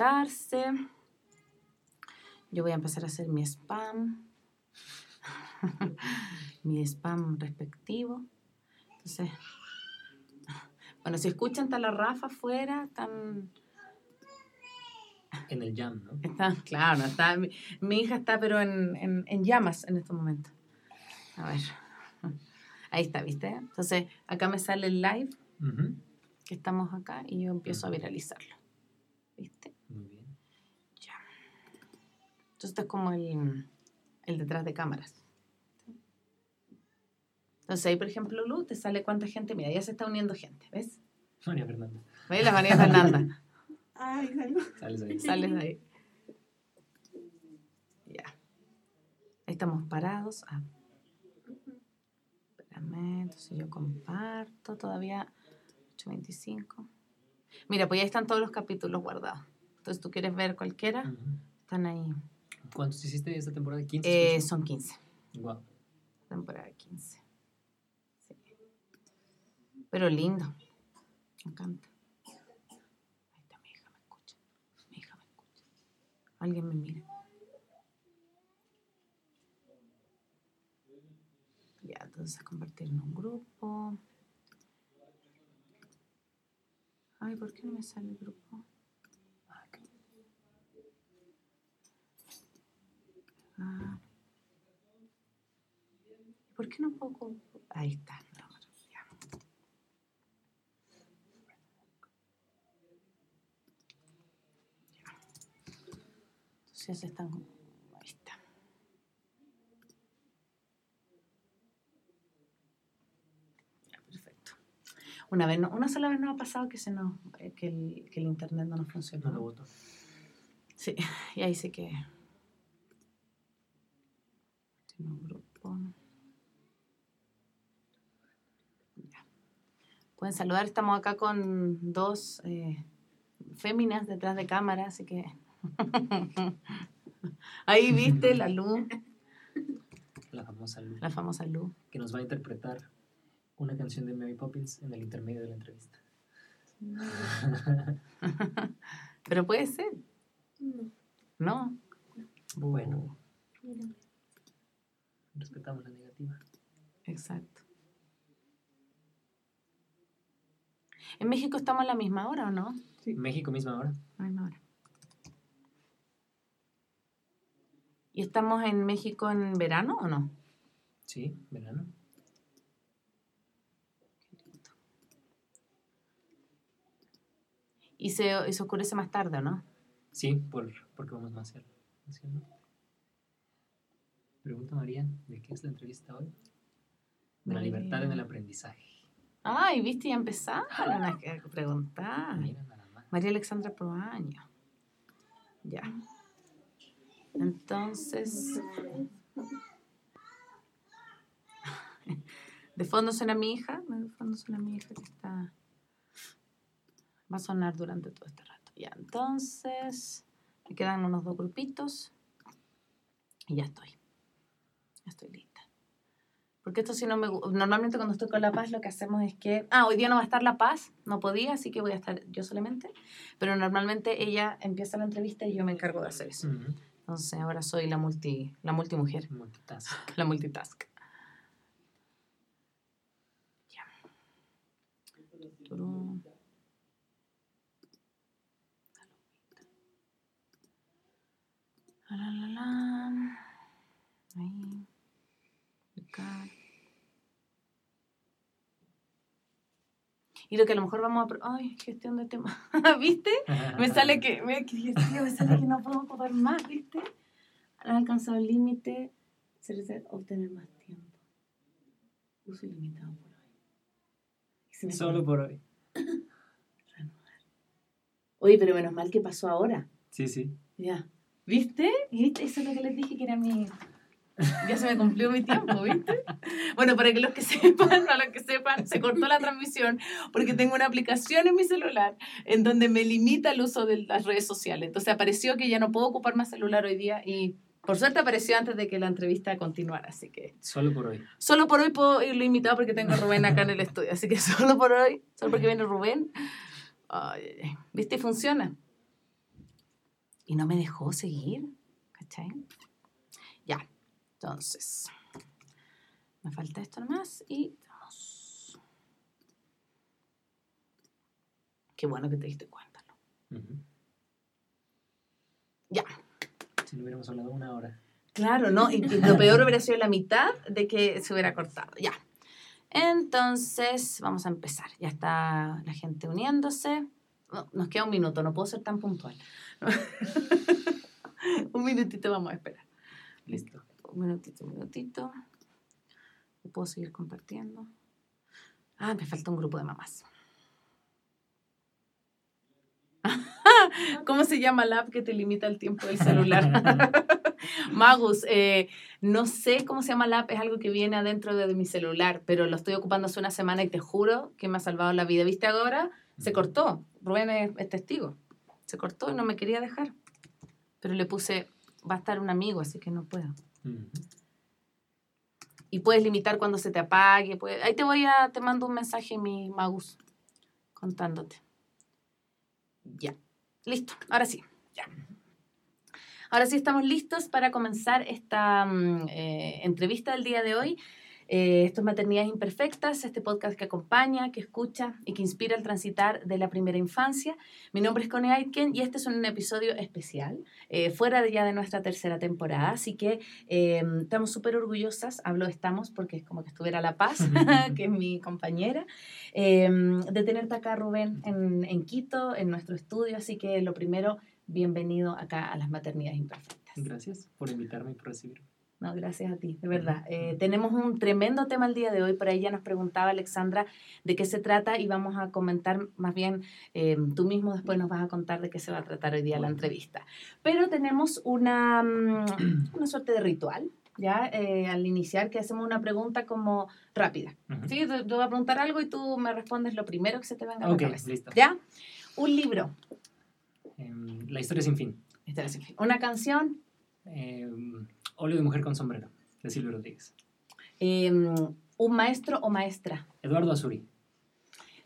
conectarse. Yo voy a empezar a hacer mi spam. mi spam respectivo. Entonces, bueno, si escuchan, está la Rafa afuera, están... En el jam, ¿no? Está, claro, está, mi, mi hija está pero en, en, en llamas en este momento. A ver. Ahí está, ¿viste? Entonces, acá me sale el live, que estamos acá, y yo empiezo a viralizarlo. ¿Viste? Entonces, esto es como el, el detrás de cámaras. Entonces, ahí, por ejemplo, Lu, te sale cuánta gente. Mira, ya se está uniendo gente, ¿ves? María Fernanda. ¿Ves? La María Fernanda. Ay, salud. Sales ahí. Sales de ahí. Ya. Ahí estamos parados. Ah. Espérame, entonces yo comparto todavía 8.25. Mira, pues ya están todos los capítulos guardados. Entonces, tú quieres ver cualquiera, están ahí. ¿Cuántos hiciste esta temporada? ¿15? Eh, son 15. Wow. Temporada 15. Sí. Pero lindo. Me encanta. Ahí está mi hija, me escucha. Mi hija me escucha. Alguien me mira. Ya, entonces compartir en un grupo. Ay, ¿por qué no me sale el grupo? Ah. ¿Por qué no puedo? Ahí está. no, ya. Ya. Entonces están Ahí está. Ya, perfecto. Una vez, no- una sola vez nos ha pasado que se nos, eh, que el, que el internet no nos funcionó. No lo voto. Sí, y ahí sí que. Un grupo. Ya. Pueden saludar, estamos acá con dos eh, féminas detrás de cámara, así que. ahí viste la luz, La famosa Lu, la famosa luz. que nos va a interpretar una canción de Mary Poppins en el intermedio de la entrevista. Pero puede ser, No, ¿no? Bueno. mira. Respetamos la negativa. Exacto. ¿En México estamos a la misma hora o no? Sí. México misma hora. La misma hora. ¿Y estamos en México en verano o no? Sí, verano. Y se, y se oscurece más tarde, ¿o no? Sí, por, porque vamos más norte. Pregunta María, ¿de qué es la entrevista hoy? De la libertad en el aprendizaje. Ay, viste, ya empezaron a que- preguntar. Mira nada más. María Alexandra Proaño. Ya. Entonces. De fondo suena mi hija. De fondo suena mi hija que está. Va a sonar durante todo este rato. Ya, entonces. Me quedan unos dos grupitos. Y ya estoy. Estoy lista. Porque esto si no me... Normalmente cuando estoy con La Paz lo que hacemos es que... Ah, hoy día no va a estar La Paz. No podía, así que voy a estar yo solamente. Pero normalmente ella empieza la entrevista y yo me encargo de hacer eso. Entonces ahora soy la multi, la multimujer, Multitask. la multitask. Ya. La, la, la. Ahí. Y lo que a lo mejor vamos a... pro- Ay, gestión de temas. ¿Viste? Me sale que, me, que sale que no puedo ocupar más, ¿viste? Han alcanzado el límite, se obtener más tiempo. Uso ilimitado por hoy. Solo por hoy. Oye, pero menos mal que pasó ahora. Sí, sí. Ya. ¿Viste? ¿Viste? Eso es lo que les dije que era mi... Ya se me cumplió mi tiempo, ¿viste? Bueno, para que los que sepan, para los que sepan, se cortó la transmisión porque tengo una aplicación en mi celular en donde me limita el uso de las redes sociales. Entonces apareció que ya no puedo ocupar más celular hoy día y por suerte apareció antes de que la entrevista continuara, así que Solo por hoy. solo por hoy puedo irlo invitado porque tengo a Rubén acá en el estudio, así que solo por hoy, solo porque viene Rubén. Ay. ¿Viste? Funciona. y no me dejó seguir. ¿Cachai? Entonces, me falta esto nomás y vamos. Qué bueno que te diste cuenta. Ya. Si no hubiéramos hablado una hora. Claro, ¿no? Y y lo peor hubiera sido la mitad de que se hubiera cortado. Ya. Entonces, vamos a empezar. Ya está la gente uniéndose. No, nos queda un minuto, no puedo ser tan puntual. un minutito vamos a esperar. Listo. Un minutito, un minutito. ¿Puedo seguir compartiendo? Ah, me falta un grupo de mamás. ¿Cómo se llama la app que te limita el tiempo del celular? Magus, eh, no sé cómo se llama la app, es algo que viene adentro de mi celular, pero lo estoy ocupando hace una semana y te juro que me ha salvado la vida. ¿Viste ahora? Se cortó. Rubén es, es testigo. Se cortó y no me quería dejar. Pero le puse, va a estar un amigo, así que no puedo. Y puedes limitar cuando se te apague. Ahí te voy a, te mando un mensaje, mi Magus, contándote. Ya. Listo. Ahora sí. Ya. Ahora sí estamos listos para comenzar esta mm, eh, entrevista del día de hoy. Eh, esto es Maternidades Imperfectas, este podcast que acompaña, que escucha y que inspira al transitar de la primera infancia. Mi nombre es Connie Aitken y este es un episodio especial, eh, fuera de ya de nuestra tercera temporada, así que eh, estamos súper orgullosas, hablo estamos porque es como que estuviera La Paz, que es mi compañera, eh, de tenerte acá, Rubén, en, en Quito, en nuestro estudio, así que lo primero, bienvenido acá a las Maternidades Imperfectas. Gracias por invitarme y por recibirme. No, gracias a ti, de verdad. Eh, tenemos un tremendo tema el día de hoy. Por ahí ya nos preguntaba Alexandra de qué se trata y vamos a comentar, más bien eh, tú mismo después nos vas a contar de qué se va a tratar hoy día la entrevista. Pero tenemos una, mm, una suerte de ritual, ¿ya? Eh, al iniciar que hacemos una pregunta como rápida. Ujú. ¿sí? Te, te voy a preguntar algo y tú me respondes lo primero que se te venga a la cabeza. listo. ¿Ya? Un libro. Em, la historia sin fin. Esta es- Una canción. Em, Óleo de mujer con sombrero, de Silvio Rodríguez. eh, un maestro o maestra. Eduardo Azuri,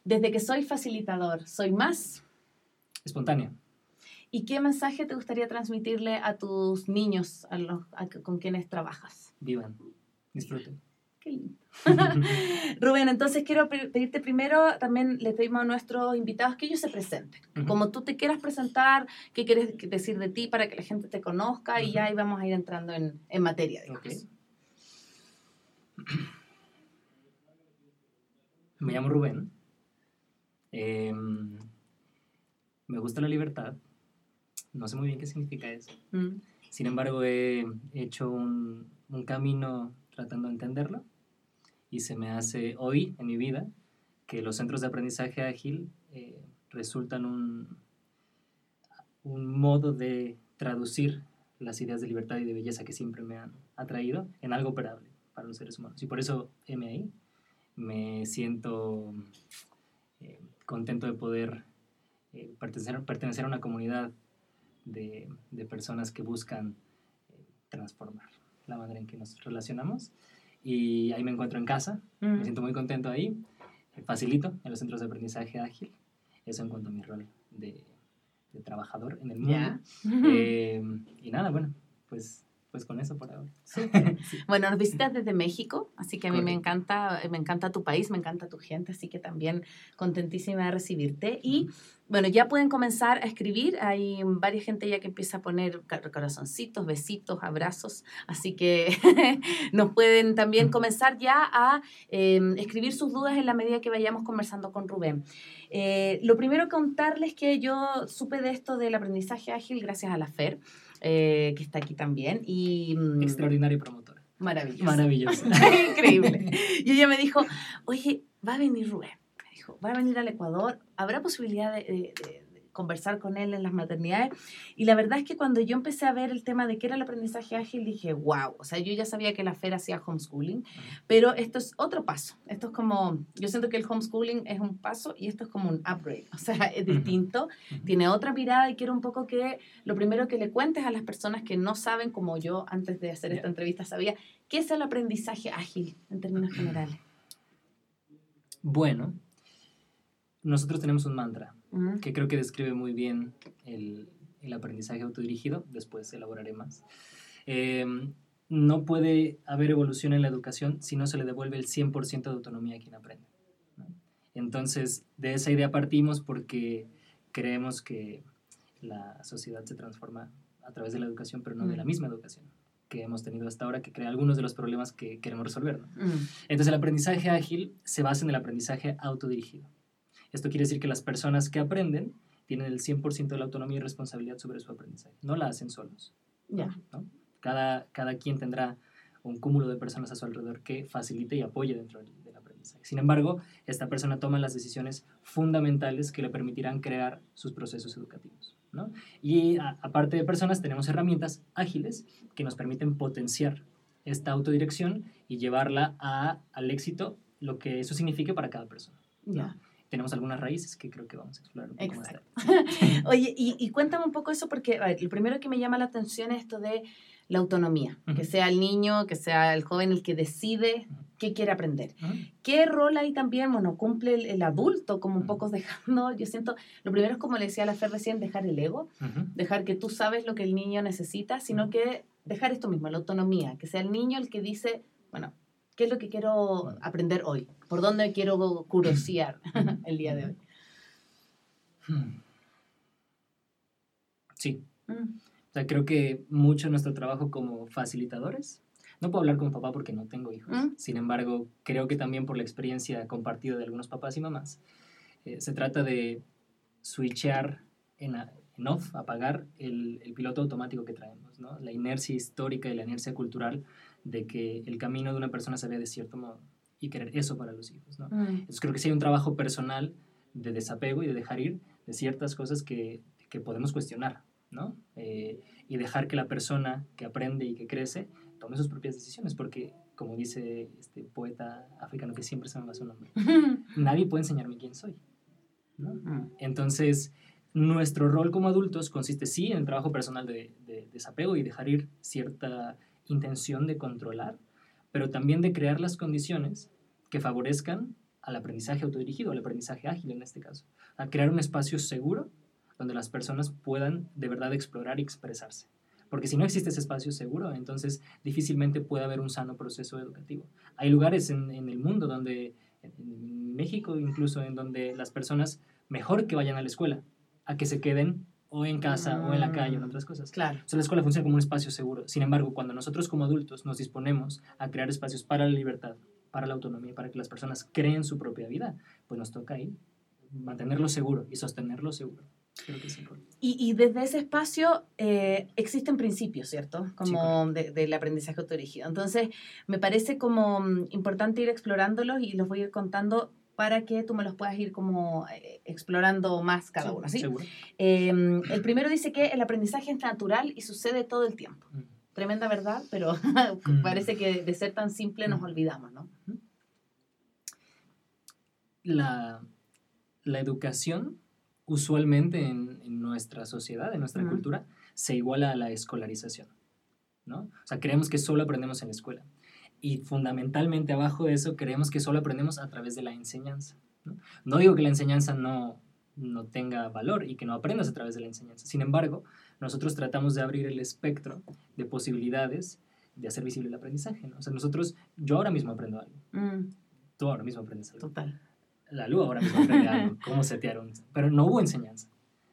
Desde que soy facilitador, soy más. espontáneo. ¿Y qué mensaje te gustaría transmitirle a tus niños a los, a- con quienes trabajas? Vivan, disfruten. Qué lindo. Rubén, entonces quiero pe- pedirte primero, también le pedimos a nuestros invitados que ellos se presenten. Como tú te quieras presentar, qué quieres decir de ti para que la gente te conozca y ya ahí vamos a ir entrando en, en materia. digamos. Ok. Me llamo Rubén. Em, me gusta la libertad. No sé muy bien qué significa eso. Mm. Sin embargo, he hecho un, un camino tratando de entenderlo y se me hace hoy en mi vida que los centros de aprendizaje ágil eh, resultan un, un modo de traducir las ideas de libertad y de belleza que siempre me han atraído en algo operable para los seres humanos. Y por eso MI me siento eh, contento de poder eh, pertenecer, pertenecer a una comunidad de, de personas que buscan transformar la manera en que nos relacionamos. Y ahí me encuentro en casa, Mm. me siento muy contento ahí, facilito en los centros de aprendizaje ágil, eso en cuanto a mi rol de, de trabajador en el mundo. Ya. Eh, y nada, bueno, pues, pues con eso por ahora. Súper. Bueno, nos visitas desde México, así que a mí me encanta, me encanta tu país, me encanta tu gente, así que también contentísima de recibirte. Y bueno, ya pueden comenzar a escribir, hay varias gente ya que empieza a poner corazoncitos, besitos, abrazos, así que nos pueden también comenzar ya a eh, escribir sus dudas en la medida que vayamos conversando con Rubén. Eh, lo primero contarles que yo supe de esto del aprendizaje ágil gracias a la FER, eh, que está aquí también, y... mm, Extraordinaria promotora. Maravilloso. Maravillosa. Increíble. Y ella me dijo, oye, va a venir Rubén. Me dijo, va a venir al Ecuador. ¿Habrá posibilidad de, de- de- de conversar con él en las maternidades? Y la verdad es que cuando yo empecé a ver el tema de qué era el aprendizaje ágil, dije, wow. O sea, yo ya sabía que la FER hacía homeschooling, pero esto es otro paso. Esto es como, yo siento que el homeschooling es un paso y esto es como un upgrade. O sea, es distinto, tiene otra mirada y quiero un poco que lo primero que le cuentes a las personas que no saben, como yo antes de hacer esta entrevista sabía, ¿qué es el aprendizaje ágil en términos generales? Bueno, nosotros tenemos un mantra Mm, que creo que describe muy bien el, el aprendizaje autodirigido, después elaboraré más. Eh, no puede haber evolución en la educación si no se le devuelve el 100% de autonomía a quien aprende. ¿no? Entonces, de esa idea partimos porque creemos que la sociedad se transforma a través de la educación, pero no de la Mm. misma educación que hemos tenido hasta ahora, que crea algunos de los problemas que queremos resolver. ¿no? Mm, Entonces, el aprendizaje ágil se basa en el aprendizaje autodirigido. Esto quiere decir que las personas que aprenden tienen el 100% de la autonomía y responsabilidad sobre su aprendizaje. No la hacen solos. Ya. ¿no? Cada, cada quien tendrá un cúmulo de personas a su alrededor que facilite y apoye dentro del, del aprendizaje. Sin embargo, esta persona toma las decisiones fundamentales que le permitirán crear sus procesos educativos. ¿no? Y a- aparte de personas, tenemos herramientas ágiles que nos permiten potenciar esta autodirección y llevarla a, al éxito, lo que eso signifique para cada persona. Ya. Tenemos algunas raíces que creo que vamos a explorar un poco más Exacto. tarde. Oye, y, y cuéntame un poco eso, porque a ver, lo primero que me llama la atención es esto de la autonomía, que Ujú. sea el niño, que sea el joven el que decide Ujú. qué quiere aprender. Ujú. ¿Qué rol ahí también, bueno, cumple el, el adulto, como un poco dejando, yo siento, lo primero es como le decía a la Fer recién, dejar el ego, dejar que tú sabes lo que el niño necesita, sino que dejar esto mismo, la autonomía, que sea el niño el que dice, bueno, ¿qué es lo que quiero aprender hoy? ¿Por dónde quiero curiosear el día de hoy? Hmm. Sí, Mm, O sea, creo que mucho de nuestro trabajo como facilitadores, no puedo hablar como papá porque no tengo hijos, Mm. sin embargo, creo que también por la experiencia compartida de algunos papás y mamás, eh, se trata de switchear en, a- en off, apagar el, el piloto automático que traemos, ¿no? la inercia histórica y la inercia cultural de que el camino de una persona se ve de cierto modo y querer eso para los hijos. ¿no? mm, Entonces creo que sí hay un trabajo personal de desapego y de dejar ir de ciertas cosas que, que podemos cuestionar, ¿no? Eh, y dejar que la persona que aprende y que crece tome sus propias decisiones, porque como dice este poeta africano que siempre se me va su nombre, nadie puede enseñarme quién soy, ¿no? mm, Entonces, nuestro rol como adultos consiste sí en el trabajo personal de, de desapego y dejar ir cierta intención de controlar, pero también de crear las condiciones que favorezcan al aprendizaje autodirigido, al aprendizaje ágil en este caso, a crear un espacio seguro donde las personas puedan de verdad explorar y expresarse. Porque si no existe ese espacio seguro, entonces difícilmente puede haber un sano proceso educativo. Hay lugares en, el mundo donde, en México incluso, en donde las personas mejor que vayan a la escuela, a que se queden o en casa o en la calle o en otras cosas. Claro. O sea, la escuela funciona como un espacio seguro. Sin embargo, cuando nosotros como adultos nos disponemos a crear espacios para la libertad, para la autonomía, para que las personas creen su propia vida, pues nos toca ahí mantenerlo seguro y sostenerlo seguro. Creo que es rol. Y, y desde ese espacio eh, existen principios, ¿cierto? Como correcto. de- del aprendizaje autodirigido. Entonces, me parece como mm, importante ir explorándolos y los voy a ir contando para que tú me los puedas ir como eh, explorando más cada Sí, uno, ¿sí? Eh, el primero dice que el aprendizaje es natural y sucede todo el tiempo. Mm. Tremenda verdad, pero Mm. parece que de ser tan simple nos olvidamos, ¿no? La, la educación, usualmente en, en nuestra sociedad, en nuestra cultura, se iguala a la escolarización. ¿no? O sea, creemos que solo aprendemos en la escuela. Y fundamentalmente abajo de eso, creemos que solo aprendemos a través de la enseñanza. No, no digo que la enseñanza no, no tenga valor y que no aprendas a través de la enseñanza. Sin embargo, nosotros tratamos de abrir el espectro de posibilidades de hacer visible el aprendizaje. ¿no? O sea, nosotros, yo ahora mismo aprendo algo. Mm, Tú ahora mismo aprendes algo. total, La Lu ahora mismo aprende algo, cómo setear un... Pero no hubo enseñanza,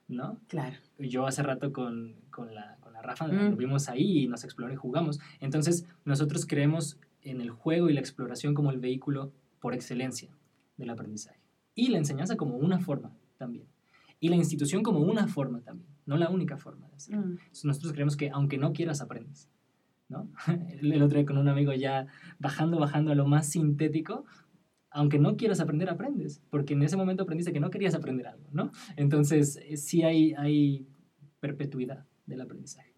¿no? claro. Yo hace rato con, con, la, con la Rafa Mm. lo vimos ahí y nos exploró y jugamos. Entonces, nosotros creemos en el juego y la exploración como el vehículo por excelencia del aprendizaje. Y la enseñanza como una forma también. Y la institución como una forma también, no la única forma de hacerlo. Mm, nosotros creemos que aunque no quieras, aprendes. ¿no? El el otro día con un amigo ya bajando, bajando a lo más sintético, aunque no quieras aprender, aprendes, porque en ese momento aprendiste que no querías aprender algo, ¿no? Entonces, eh, sí hay, hay perpetuidad del aprendizaje.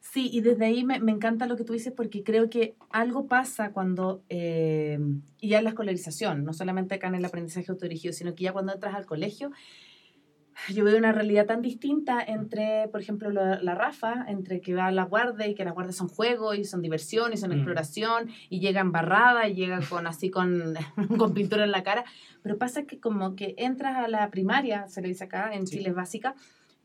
Sí, y desde ahí me, me encanta lo que tú dices porque creo que algo pasa cuando, eh, y ya en la escolarización, no solamente acá en el aprendizaje autodirigido, sino que ya cuando entras al colegio, yo veo una realidad tan distinta entre, por ejemplo, la, la Rafa, entre que va a la guardia y que las guardias son juego y son diversión y son Mm. exploración y llega embarrada y llega con así con, con pintura en la cara, pero pasa que como que entras a la primaria, se le dice acá, en Sí. Chile es básica,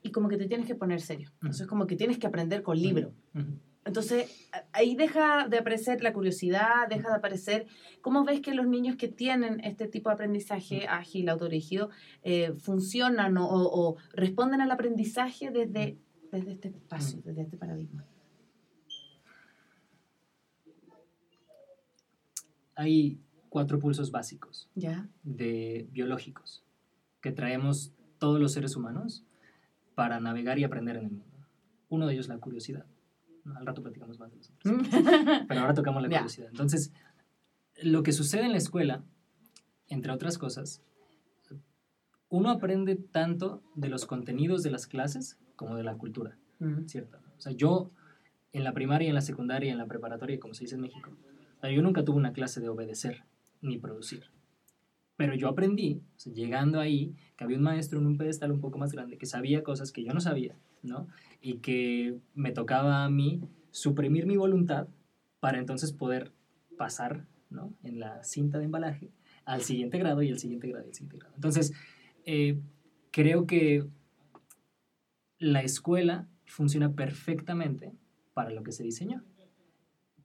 y como que te tienes que poner serio. Entonces, como que tienes que aprender con libro. Ujú. Entonces, a- ahí deja de aparecer la curiosidad, deja de aparecer. ¿Cómo ves que los niños que tienen este tipo de aprendizaje ágil, autodirigido, eh, funcionan o, o- o responden al aprendizaje desde, desde este espacio, desde este paradigma? Hay cuatro pulsos básicos ¿Ya? de biológicos que traemos todos los seres humanos para navegar y aprender en el mundo. Uno de ellos la curiosidad. ¿no? Al rato platicamos más de los otros. Pero ahora tocamos la curiosidad. Entonces, lo que sucede en la escuela, entre otras cosas, uno aprende tanto de los contenidos de las clases como de la cultura, Mm. ¿cierto? O sea, yo en la primaria, en la secundaria, en la preparatoria, como se dice en México, yo nunca tuve una clase de obedecer ni producir. Pero yo aprendí, o sea, llegando ahí, que había un maestro en un pedestal un poco más grande que sabía cosas que yo no sabía, ¿no? Y que me tocaba a mí suprimir mi voluntad para entonces poder pasar, ¿no? En la cinta de embalaje al siguiente grado y el siguiente grado y el siguiente grado. Entonces, eh, creo que la escuela funciona perfectamente para lo que se diseñó.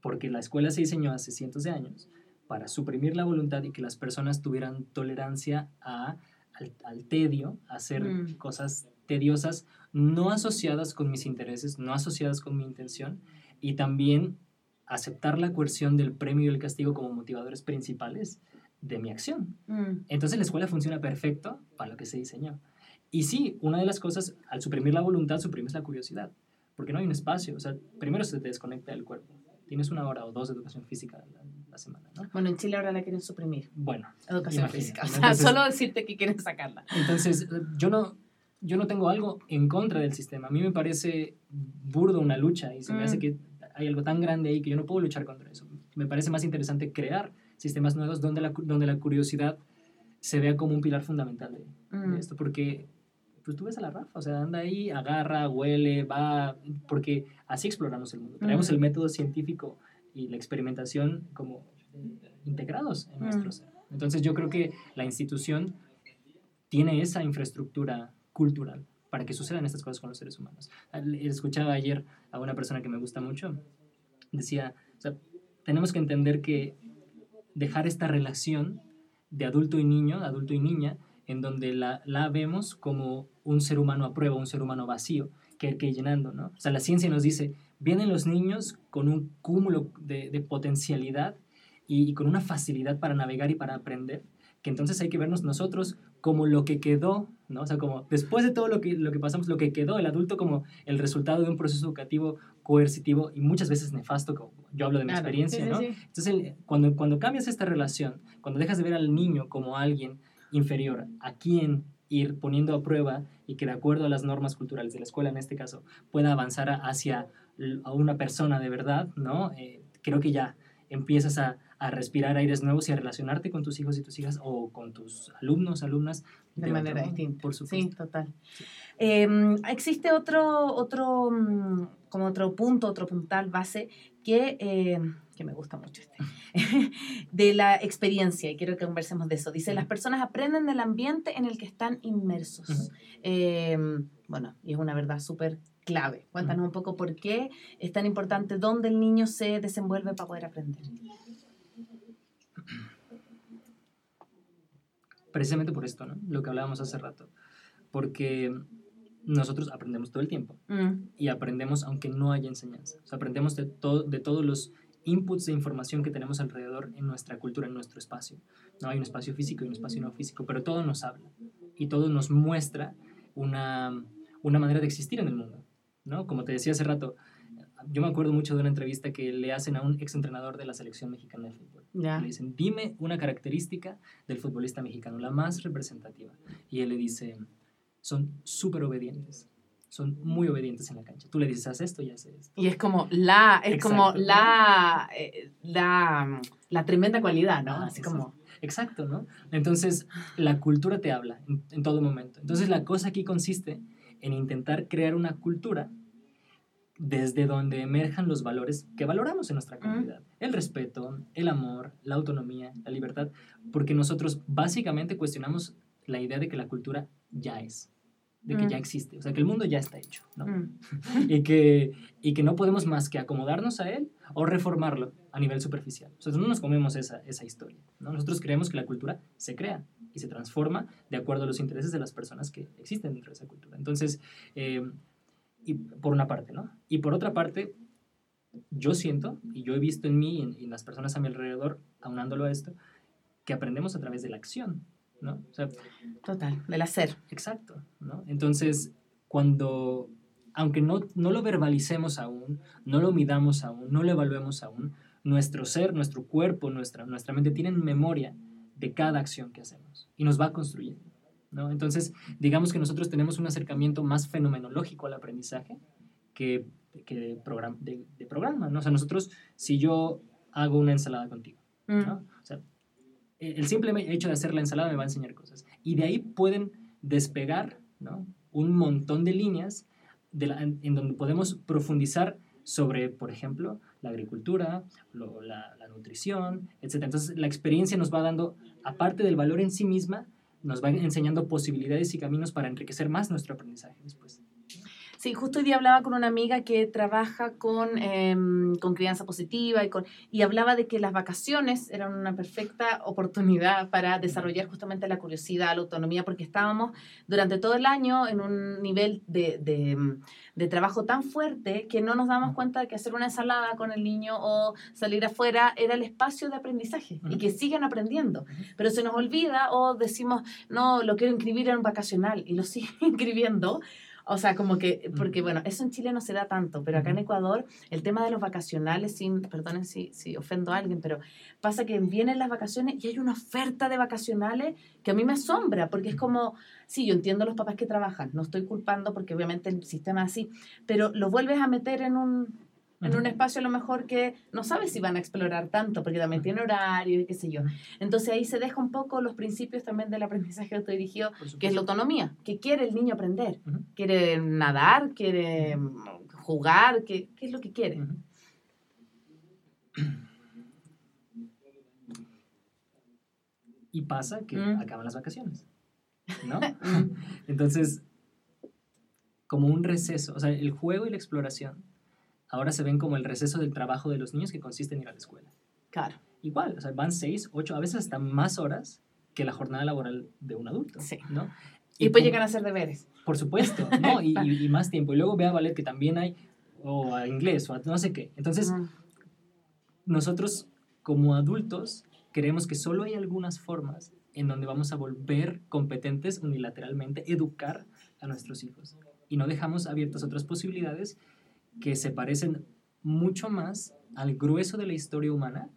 Porque la escuela se diseñó hace cientos de años para suprimir la voluntad y que las personas tuvieran tolerancia a, al, al tedio, a hacer Mm. cosas tediosas, no asociadas con mis intereses, no asociadas con mi intención, y también aceptar la coerción del premio y el castigo como motivadores principales de mi acción. Mm. Entonces la escuela funciona perfecto para lo que se diseñó. Y sí, una de las cosas, al suprimir la voluntad, suprimes la curiosidad, porque no hay un espacio. O sea, primero se te desconecta del cuerpo. Tienes una hora o dos de educación física la, semana, ¿no? Bueno, en Chile ahora la quieren suprimir, Bueno, educación física. O sea, Entonces- solo decirte que quieren sacarla. entonces eh, yo no, yo no tengo algo en contra del sistema. A mí me parece burdo una lucha y se me Mm. hace que hay algo tan grande ahí que yo no puedo luchar contra eso. Me parece más interesante crear sistemas nuevos donde la, donde la curiosidad se vea como un pilar fundamental de, de Mm. esto, porque pues tú ves a la Rafa, o sea, anda ahí, agarra, huele, va, porque así exploramos el mundo. Traemos Mm. el método científico y la experimentación como eh, integrados en Mm. nuestro ser. Entonces yo creo que la institución tiene esa infraestructura cultural para que sucedan estas cosas con los seres humanos. Escuchaba ayer a una persona que me gusta mucho, decía, o sea, tenemos que entender que dejar esta relación de adulto y niño, adulto y niña, en donde la, la vemos como un ser humano a prueba, un ser humano vacío, que hay que ir llenando, ¿no? O sea, la ciencia nos dice, vienen los niños con un cúmulo de, de potencialidad y, y con una facilidad para navegar y para aprender, que entonces hay que vernos nosotros como lo que quedó, ¿no? O sea, como después de todo lo que, lo que pasamos, lo que quedó, el adulto como el resultado de un proceso educativo coercitivo y muchas veces nefasto, como yo hablo de mi Claro. experiencia, Sí, ¿no? sí. Entonces, el- cuando, cuando cambias esta relación, cuando dejas de ver al niño como alguien inferior, a quien ir poniendo a prueba y que de acuerdo a las normas culturales de la escuela, en este caso, pueda avanzar hacia a una persona de verdad, ¿no? Eh, creo que ya empiezas a, a respirar aires nuevos y a relacionarte con tus hijos y tus hijas o con tus alumnos, alumnas. De otro manera distinta. Por Sí, supuesto. total. Eh, existe otro, otro, mm, como otro punto, otro puntal base que, eh, que me gusta mucho este, de la experiencia, y quiero que conversemos de eso. Dice, las personas aprenden del ambiente en el que están inmersos. Eh, bueno, y es una verdad súper clave. Cuéntanos un poco por qué es tan importante dónde el niño se desenvuelve para poder aprender. Precisamente por esto, ¿no? Lo que hablábamos hace rato. Porque nosotros aprendemos todo el tiempo. Mm, y aprendemos aunque no haya enseñanza. O sea, aprendemos de, todo, de todos los inputs de información que tenemos alrededor en nuestra cultura, en nuestro espacio. No hay un espacio físico y un espacio no físico, pero todo nos habla y todo nos muestra una, una manera de existir en el mundo. ¿No? Como te decía hace rato, yo me acuerdo mucho de una entrevista que le hacen a un exentrenador de la selección mexicana de fútbol. Le dicen, dime una característica del futbolista mexicano, la más representativa. Y él le dice, son súper obedientes, son muy obedientes en la cancha. Tú le dices, haz esto y hace esto. Y es como la, es como la, eh, la, la tremenda cualidad, ¿no? Ah, Así exacto. como, Exacto, ¿no? Entonces, la cultura te habla en, en todo momento. Entonces, la cosa aquí consiste en intentar crear una cultura desde donde emerjan los valores que valoramos en nuestra comunidad. El respeto, el amor, la autonomía, la libertad, porque nosotros básicamente cuestionamos la idea de que la cultura ya es. de que Mm. ya existe, o sea, que el mundo ya está hecho, ¿no? Mm. y, que, y que no podemos más que acomodarnos a él o reformarlo a nivel superficial. Nosotros no nos comemos esa, esa historia. ¿no? Nosotros creemos que la cultura se crea y se transforma de acuerdo a los intereses de las personas que existen dentro de esa cultura. Entonces, eh, y por una parte, ¿no? Y por otra parte, yo siento, y yo he visto en mí y en, en las personas a mi alrededor, aunándolo a esto, que aprendemos a través de la acción, ¿no? O sea, Total, del hacer. Exacto, ¿no? Entonces, cuando, aunque no, no lo verbalicemos aún, no lo midamos aún, no lo evaluemos aún, nuestro ser, nuestro cuerpo, nuestra, nuestra mente tienen memoria de cada acción que hacemos y nos va construyendo, ¿no? Entonces, digamos que nosotros tenemos un acercamiento más fenomenológico al aprendizaje que, que de, program- de, de programa, ¿no? O sea, nosotros, si yo hago una ensalada contigo, Mm. ¿no? O sea, el simple hecho de hacer la ensalada me va a enseñar cosas. Y de ahí pueden despegar ¿no? un montón de líneas en, donde podemos profundizar sobre, por ejemplo, la agricultura, la, la nutrición, etc. Entonces, la experiencia nos va dando, aparte del valor en sí misma, nos va enseñando posibilidades y caminos para enriquecer más nuestro aprendizaje después. Sí, justo hoy día hablaba con una amiga que trabaja con, em, con crianza positiva y, con, y hablaba de que las vacaciones eran una perfecta oportunidad para desarrollar justamente la curiosidad, la autonomía, porque estábamos durante todo el año en un nivel de, de, de trabajo tan fuerte que no nos damos cuenta de que hacer una ensalada con el niño o salir afuera era el espacio de aprendizaje y que siguen aprendiendo. Pero se nos olvida o decimos, no, lo quiero inscribir en un vacacional y lo siguen inscribiendo. O sea, como que, porque bueno, eso en Chile no se da tanto, pero acá en. Ecuador el tema de los vacacionales, sin, perdonen si, si ofendo a alguien, pero pasa que vienen las vacaciones y hay una oferta de vacacionales que a mí me asombra, porque es como, sí, yo entiendo a los papás que trabajan, no estoy culpando porque obviamente el sistema es así, pero lo vuelves a meter en un, en un espacio a lo mejor que no sabes si van a explorar tanto, porque también tiene horario y qué sé yo. Entonces ahí se deja un poco los principios también del aprendizaje autodirigido, que es la autonomía, que quiere el niño aprender. Ujú. Quiere nadar, quiere jugar, ¿qué, qué es lo que quiere? Y pasa que Mm. acaban las vacaciones, ¿no? Entonces, como un receso, o sea, el juego y la exploración ahora se ven como el receso del trabajo de los niños que consiste en ir a la escuela. Claro, Igual, o sea, van seis, ocho, a veces hasta más horas que la jornada laboral de un adulto, Sí. ¿no? y después como- llegan a hacer deberes. por supuesto, ¿no? Y, y- y más tiempo. Y luego ve a ballet que también hay, o a inglés, o a no sé qué. Entonces, nosotros como adultos creemos que solo hay algunas formas en donde vamos a volver competentes unilateralmente, educar a nuestros hijos. Y no dejamos abiertas otras posibilidades que se parecen mucho más al grueso de la historia humana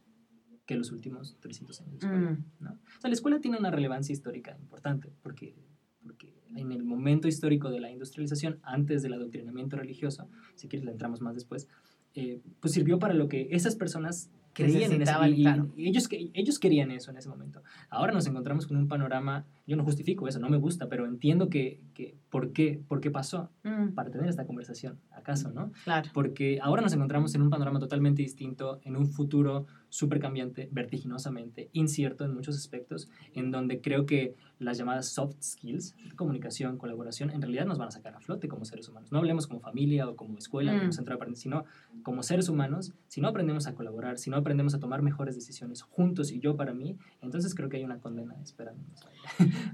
que los últimos 300 años de escuela. Mm. ¿no? O sea, la escuela tiene una relevancia histórica importante porque, porque en el momento histórico de la industrialización, antes del adoctrinamiento religioso, si quieres le entramos más después, eh, pues sirvió para lo que esas personas creían en Necesitaban, y, y claro. ellos, que- ellos querían eso en ese momento. Ahora nos encontramos con un panorama, yo no justifico eso, no me gusta, pero entiendo que, que por, qué, por qué pasó Mm, para tener esta conversación, acaso, ¿no? Claro. porque ahora nos encontramos en un panorama totalmente distinto, en un futuro súper cambiante, vertiginosamente, incierto en muchos aspectos, en donde creo que las llamadas soft skills, comunicación, colaboración, en realidad nos van a sacar a flote como seres humanos. No hablemos como familia o como escuela, Mm. como centro de aprendizaje, sino como seres humanos, si no aprendemos a colaborar, si no aprendemos a tomar mejores decisiones juntos y yo para mí, entonces creo que hay una condena esperándonos.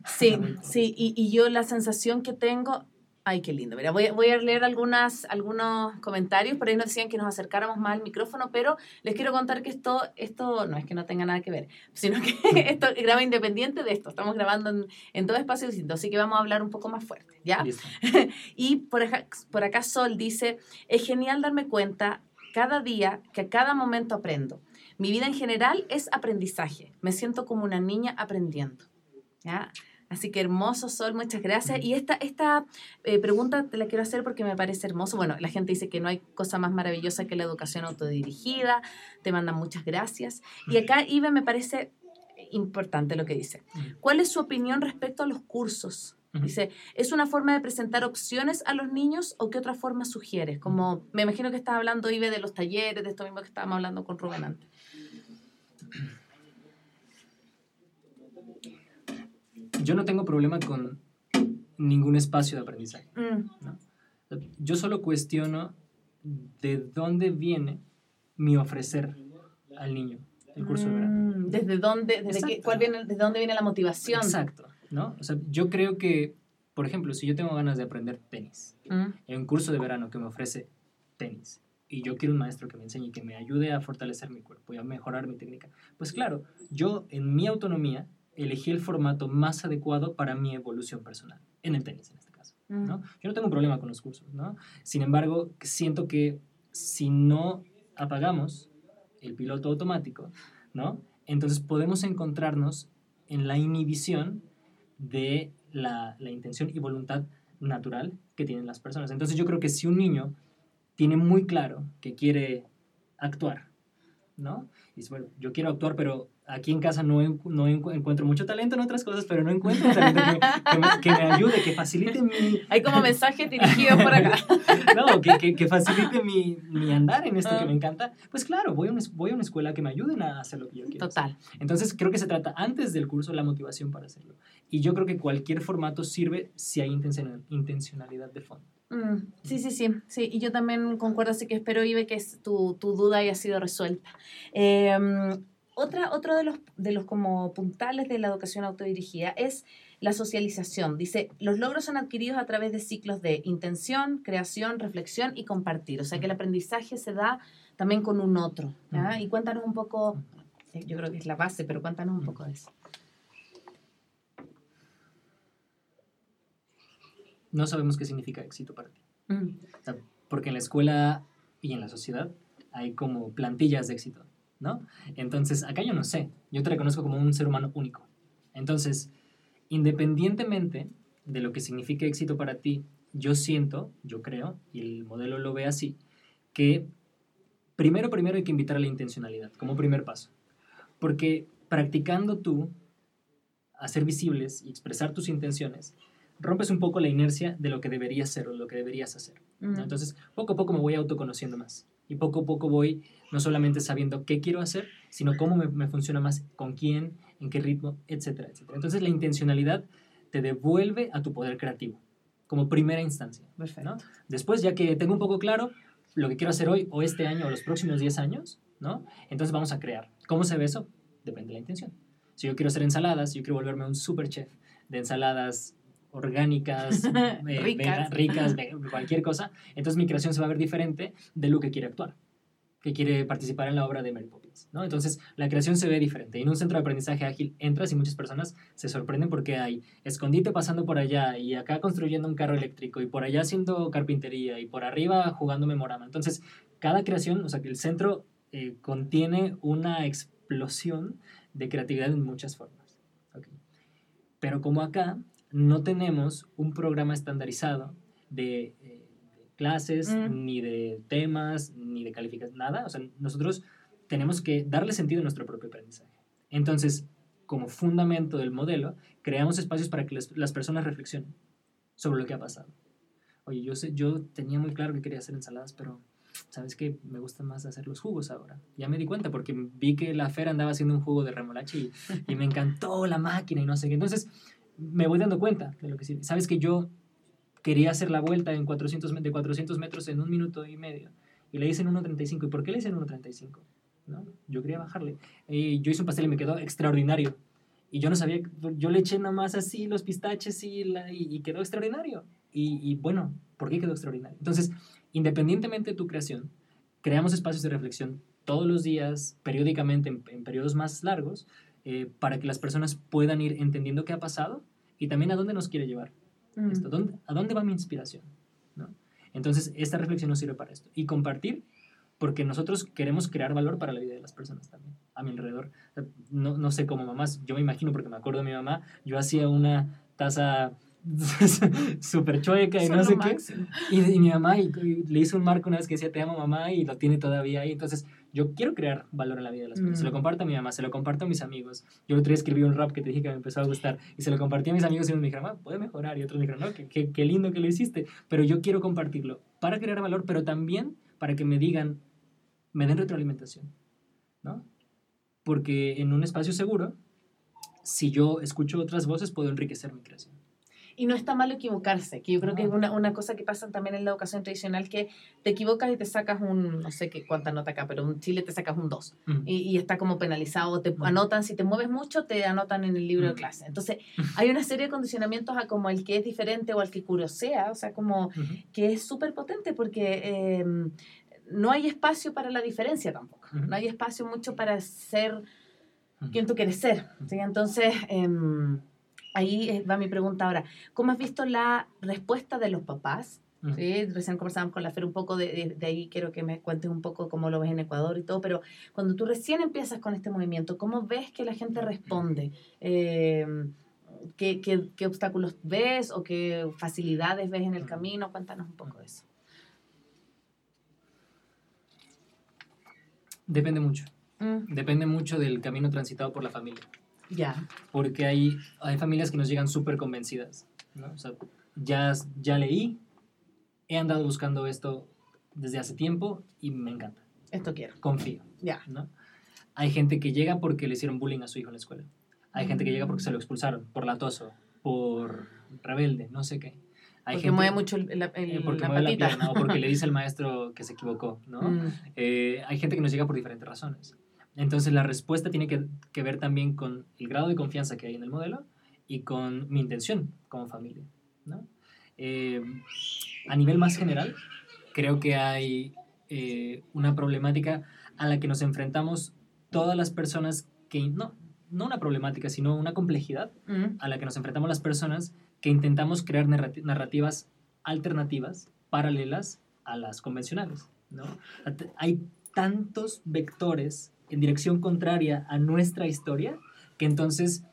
Sí, sí, y, y yo la sensación que tengo, ay, qué lindo, mira, voy, a- voy a leer algunas, algunos comentarios, por ahí nos decían que nos acercáramos más al micrófono, pero les quiero contar que esto, esto no es que no tenga nada que ver, sino que esto graba independiente de esto, estamos grabando en, en todo espacio distinto, así que vamos a hablar un poco más fuerte, ¿ya? Listo. Y por acá, por acá Sol dice, es genial darme cuenta cada día que a cada momento aprendo. Mi vida en general es aprendizaje. Me siento como una niña aprendiendo. ¿Ya? Así que hermoso, Sol, muchas gracias. Y esta, esta eh, pregunta te la quiero hacer porque me parece hermoso. Bueno, la gente dice que no hay cosa más maravillosa que la educación autodirigida. Te mandan muchas gracias. Y acá, Ibe, me parece importante lo que dice. ¿Cuál es su opinión respecto a los cursos? Dice, ¿es una forma de presentar opciones a los niños o qué otra forma sugieres? Como, me imagino que estás hablando, Ibe, de los talleres, de esto mismo que estábamos hablando con Rubén antes. yo no tengo problema con ningún espacio de aprendizaje. Mm, Yo solo cuestiono de dónde viene mi ofrecer al niño el curso de verano. mm, ¿Desde dónde, desde qué- cuál viene, desde dónde viene la motivación? Exacto, ¿no? O sea, yo creo que, por ejemplo, si yo tengo ganas de aprender tenis, Mm, en un curso de verano que me ofrece tenis, y yo quiero un maestro que me enseñe y que me ayude a fortalecer mi cuerpo y a mejorar mi técnica, pues claro, yo en mi autonomía elegí el formato más adecuado para mi evolución personal, en el tenis en este caso. mm. ¿no? Yo no tengo un problema con los cursos, ¿no? Sin embargo, siento que si no apagamos el piloto automático, ¿no? Entonces podemos encontrarnos en la inhibición de la, la intención y voluntad natural que tienen las personas. Entonces yo creo que si un niño tiene muy claro que quiere actuar, ¿no? Y dice, bueno, yo quiero actuar, pero aquí en casa no, no encu- encuentro mucho talento en otras cosas, pero no encuentro talento que, que me, que me ayude, que facilite mi, Hay como mensajes dirigidos por acá. no, que, que, facilite mi, mi andar en esto Ah. que me encanta, pues claro, voy a, una, voy a una escuela que me ayuden a hacer lo que yo quiero. hacer. Total. Entonces creo que se trata antes del curso la motivación para hacerlo. Y yo creo que cualquier formato sirve si hay intencional- intencionalidad de fondo. Mm, sí, sí, sí, sí. Y yo también concuerdo, así que espero, Ibe, que tu, tu duda haya sido resuelta. Eh, otra, otro de los, de los como puntales de la educación autodirigida es la socialización. Dice, los logros son adquiridos a través de ciclos de intención, creación, reflexión y compartir. O sea que el aprendizaje se da también con un otro. Y cuéntanos un poco, yo creo que es la base, pero cuéntanos un poco de eso. No sabemos qué significa éxito para ti. Mm, O sea, porque en la escuela y en la sociedad hay como plantillas de éxito, ¿no? Entonces, acá yo no sé. Yo te reconozco como un ser humano único. Entonces, independientemente de lo que signifique éxito para ti, yo siento, yo creo, y el modelo lo ve así, que primero, primero hay que invitar a la intencionalidad como primer paso. Porque practicando tú hacer visibles y expresar tus intenciones, rompes un poco la inercia de lo que deberías ser o lo que deberías hacer. ¿no? Entonces, poco a poco me voy autoconociendo más. Y poco a poco voy no solamente sabiendo qué quiero hacer, sino cómo me, me funciona más, con quién, en qué ritmo, etcétera, etcétera. Entonces, la intencionalidad te devuelve a tu poder creativo, como primera instancia. perfecto. ¿no? Después, ya que tengo un poco claro lo que quiero hacer hoy o este año o los próximos 10 años, ¿no? Entonces vamos a crear. ¿Cómo se ve eso? Depende de la intención. Si yo quiero hacer ensaladas, si yo quiero volverme un super chef de ensaladas orgánicas, eh, Ricas. ricas, ve- cualquier cosa, entonces mi creación se va a ver diferente de lo que quiere actuar, que quiere participar en la obra de Mary Poppins, ¿no? Entonces la creación se ve diferente. Y en un centro de aprendizaje ágil entras y muchas personas se sorprenden porque hay escondite pasando por allá y acá construyendo un carro eléctrico y por allá haciendo carpintería y por arriba jugando memorama. Entonces, cada creación, o sea, que el centro eh, contiene una explosión de creatividad en muchas formas. Ok. Pero como acá no tenemos un programa estandarizado de, eh, de clases, Mm. ni de temas, ni de calificaciones, nada, o sea, nosotros tenemos que darle sentido a nuestro propio aprendizaje. Entonces, como fundamento del modelo, creamos espacios para que las, las personas reflexionen sobre lo que ha pasado. Oye, yo, sé, yo tenía muy claro que quería hacer ensaladas, pero ¿sabes qué? Me gusta más hacer los jugos ahora. Ya me di cuenta porque vi que la Fer andaba haciendo un jugo de remolacha y, y me encantó la máquina y no sé qué. Entonces, me voy dando cuenta de lo que sirve. ¿Sabes que yo quería hacer la vuelta en 400, met- de 400 metros en un minuto y medio? Y le hice en 1.35. ¿Y por qué le hice en 1.35? ¿No? Yo quería bajarle. Y yo hice un pastel y me quedó extraordinario. Y yo no sabía, yo le eché nada más así los pistaches y, la, y, quedó extraordinario. Y, y bueno, ¿por qué quedó extraordinario? Entonces, independientemente de tu creación, creamos espacios de reflexión todos los días, periódicamente, en, en periodos más largos, eh, para que las personas puedan ir entendiendo qué ha pasado y también a dónde nos quiere llevar Mm. esto, ¿dónde- ¿a dónde va mi inspiración? ¿no? Entonces, esta reflexión nos sirve para esto. Y compartir, porque nosotros queremos crear valor para la vida de las personas también, a mi alrededor. No, no sé cómo mamás, yo me imagino, porque me acuerdo de mi mamá, yo hacía una taza súper chueca y Son no sé qué. Y, y mi mamá y, y le hizo un marco una vez que decía te amo mamá y lo tiene todavía ahí. Entonces yo quiero crear valor en la vida de las personas. Se lo Mm. comparto a mi mamá, se lo comparto a mis amigos. Yo el otro día escribí un rap que te dije que me empezó a gustar y se lo compartí a mis amigos y unos me dijeron, "Ah, puede mejorar. Y otros me dijeron, no, qué, qué, qué lindo que lo hiciste. Pero yo quiero compartirlo para crear valor, pero también para que me digan, me den retroalimentación. ¿no? Porque en un espacio seguro, si yo escucho otras voces, puedo enriquecer mi creación. Y no está malo equivocarse, que yo creo que es No. una, una cosa que pasa también en la educación tradicional, que te equivocas y te sacas un, no sé qué cuánta nota acá, pero en Chile te sacas un 2 Mm. y, y está como penalizado, te Mm. anotan, si te mueves mucho, te anotan en el libro de Mm. clase. Entonces, hay una serie de condicionamientos a como el que es diferente o al que curiosea, o sea, como que es súper potente porque eh, no hay espacio para la diferencia tampoco, no hay espacio mucho para ser Ujú. quién tú quieres ser. ¿sí? Entonces, em, ahí eh, va mi pregunta ahora. ¿Cómo has visto la respuesta de los papás? Ujú. ¿Sí? Recién conversábamos con la Fer un poco, de, de- de ahí quiero que me cuentes un poco cómo lo ves en Ecuador y todo, pero cuando tú recién empiezas con este movimiento, ¿cómo ves que la gente responde? Em, ¿qué, qué, qué obstáculos ves o qué facilidades ves en el camino? Cuéntanos un poco de eso. Depende mucho. Mm, Depende mucho del camino transitado por la familia. Ya. Porque hay, hay familias que nos llegan súper convencidas. ¿no? O sea, ya, ya leí, he andado buscando esto desde hace tiempo y me encanta. Esto quiero. Confío. Ya. ¿no? Hay gente que llega porque le hicieron bullying a su hijo en la escuela. Hay gente que llega porque se lo expulsaron, por latoso, por rebelde, no sé qué. Hay Porque gente, mueve mucho el- el- eh, porque la mueve la patita. pierna o porque le dice al maestro que se equivocó, ¿no? Mm, Eh, hay gente que nos llega por diferentes razones. Entonces la respuesta tiene que, que ver también con el grado de confianza que hay en el modelo y con mi intención como familia. ¿no? Eh, a nivel más general, creo que hay eh, una problemática a la que nos enfrentamos todas las personas que, no, no una problemática, sino una complejidad mm, a la que nos enfrentamos las personas que intentamos crear narrati- narrativas alternativas, paralelas a las convencionales. ¿no? Hay tantos vectores en dirección contraria a nuestra historia que entonces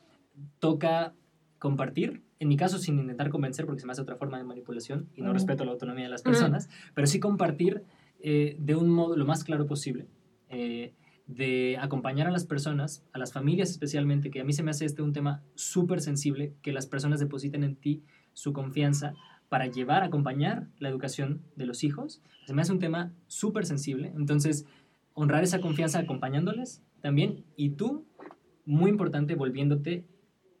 toca compartir, en mi caso sin intentar convencer porque se me hace otra forma de manipulación y no Mm. respeto la autonomía de las personas, pero sí compartir eh, de un modo lo más claro posible, eh, de acompañar a las personas, a las familias especialmente, que a mí se me hace este un tema súper sensible, que las personas depositen en ti su confianza para llevar, acompañar la educación de los hijos. Se me hace un tema súper sensible, entonces honrar esa confianza acompañándoles también y tú, muy importante, volviéndote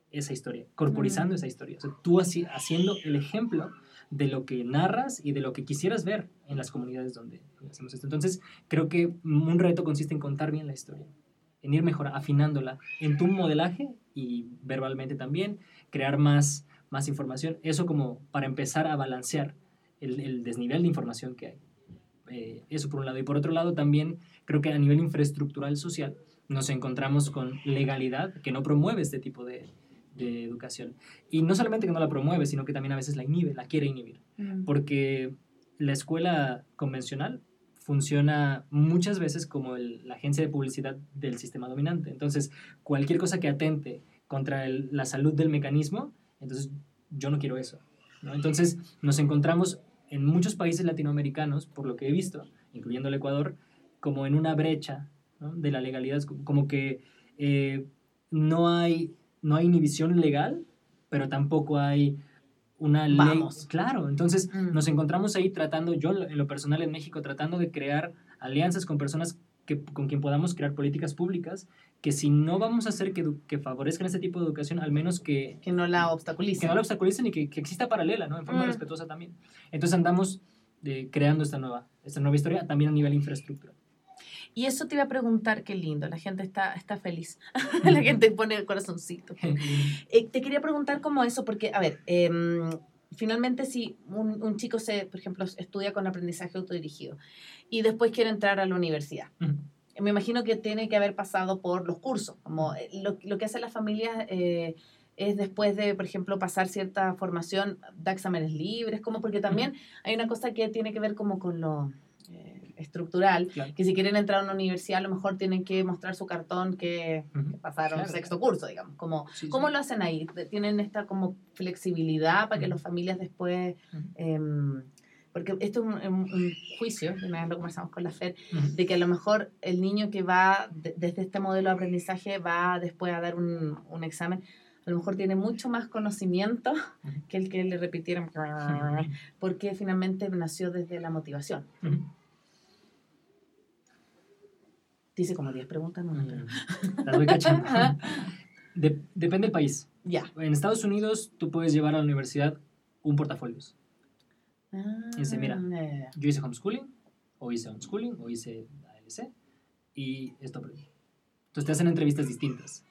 esa historia, corporizando esa historia, o sea, tú así, haciendo el ejemplo de lo que narras y de lo que quisieras ver en las comunidades donde hacemos esto. Entonces, creo que un reto consiste en contar bien la historia, en ir mejor afinándola en tu modelaje y verbalmente también, crear más, más información. Eso como para empezar a balancear el, el desnivel de información que hay. Eh, eso por un lado. Y por otro lado también creo que a nivel infraestructural social nos encontramos con legalidad que no promueve este tipo de, de educación. Y no solamente que no la promueve, sino que también a veces la inhibe, la quiere inhibir porque la escuela convencional funciona muchas veces como el- la agencia de publicidad del sistema dominante. Entonces, cualquier cosa que atente contra el- la salud del mecanismo, entonces yo no quiero eso. ¿no? Entonces, nos encontramos en muchos países latinoamericanos, por lo que he visto, incluyendo el Ecuador, como en una brecha ¿no? de la legalidad, como que eh, no, hay, no hay inhibición legal, pero tampoco hay una ley. Vamos. Claro, entonces Mm. nos encontramos ahí tratando, yo en lo personal en México, tratando de crear alianzas con personas que, con quien podamos crear políticas públicas, que si no vamos a hacer que, que favorezcan este tipo de educación, al menos que, Que no la obstaculice. que no la obstaculicen y que, que exista paralela, ¿no? En forma Mm. respetuosa también. Entonces andamos eh, creando esta nueva, esta nueva historia también a nivel infraestructura. Y eso te iba a preguntar, qué lindo, la gente está, está feliz. la gente pone el corazoncito. Eh, te quería preguntar cómo eso, porque, a ver, em, finalmente si un, un chico se, por ejemplo, estudia con aprendizaje autodirigido y después quiere entrar a la universidad, me imagino que tiene que haber pasado por los cursos, como eh, lo, lo que hacen las familias eh, es después de, por ejemplo, pasar cierta formación, da exámenes libres, como porque también hay una cosa que tiene que ver como con lo eh, estructural, Claro. que si quieren entrar a una universidad a lo mejor tienen que mostrar su cartón que, Ujú. que pasaron Claro. sexto curso, digamos, como Sí, ¿Cómo sí. lo hacen ahí? ¿Tienen esta como flexibilidad para que Ujú. las familias después... Em, porque esto es un, un- un juicio, una vez lo conversamos con la FED, Ujú. de que a lo mejor el niño que va de- desde este modelo de aprendizaje va después a dar un, un examen, a lo mejor tiene mucho más conocimiento Ujú. que el que le repitieron, porque finalmente nació desde la motivación. Ujú. Dice como 10 preguntas, no, Mm. Las voy cachando. De- depende del país. Ya. En Estados Unidos tú puedes llevar a la universidad un portafolios. Dice, mira, Ah, ya, ya, ya. Yo hice homeschooling, o hice homeschooling, o hice ALC, y esto aprendí. Entonces te hacen entrevistas distintas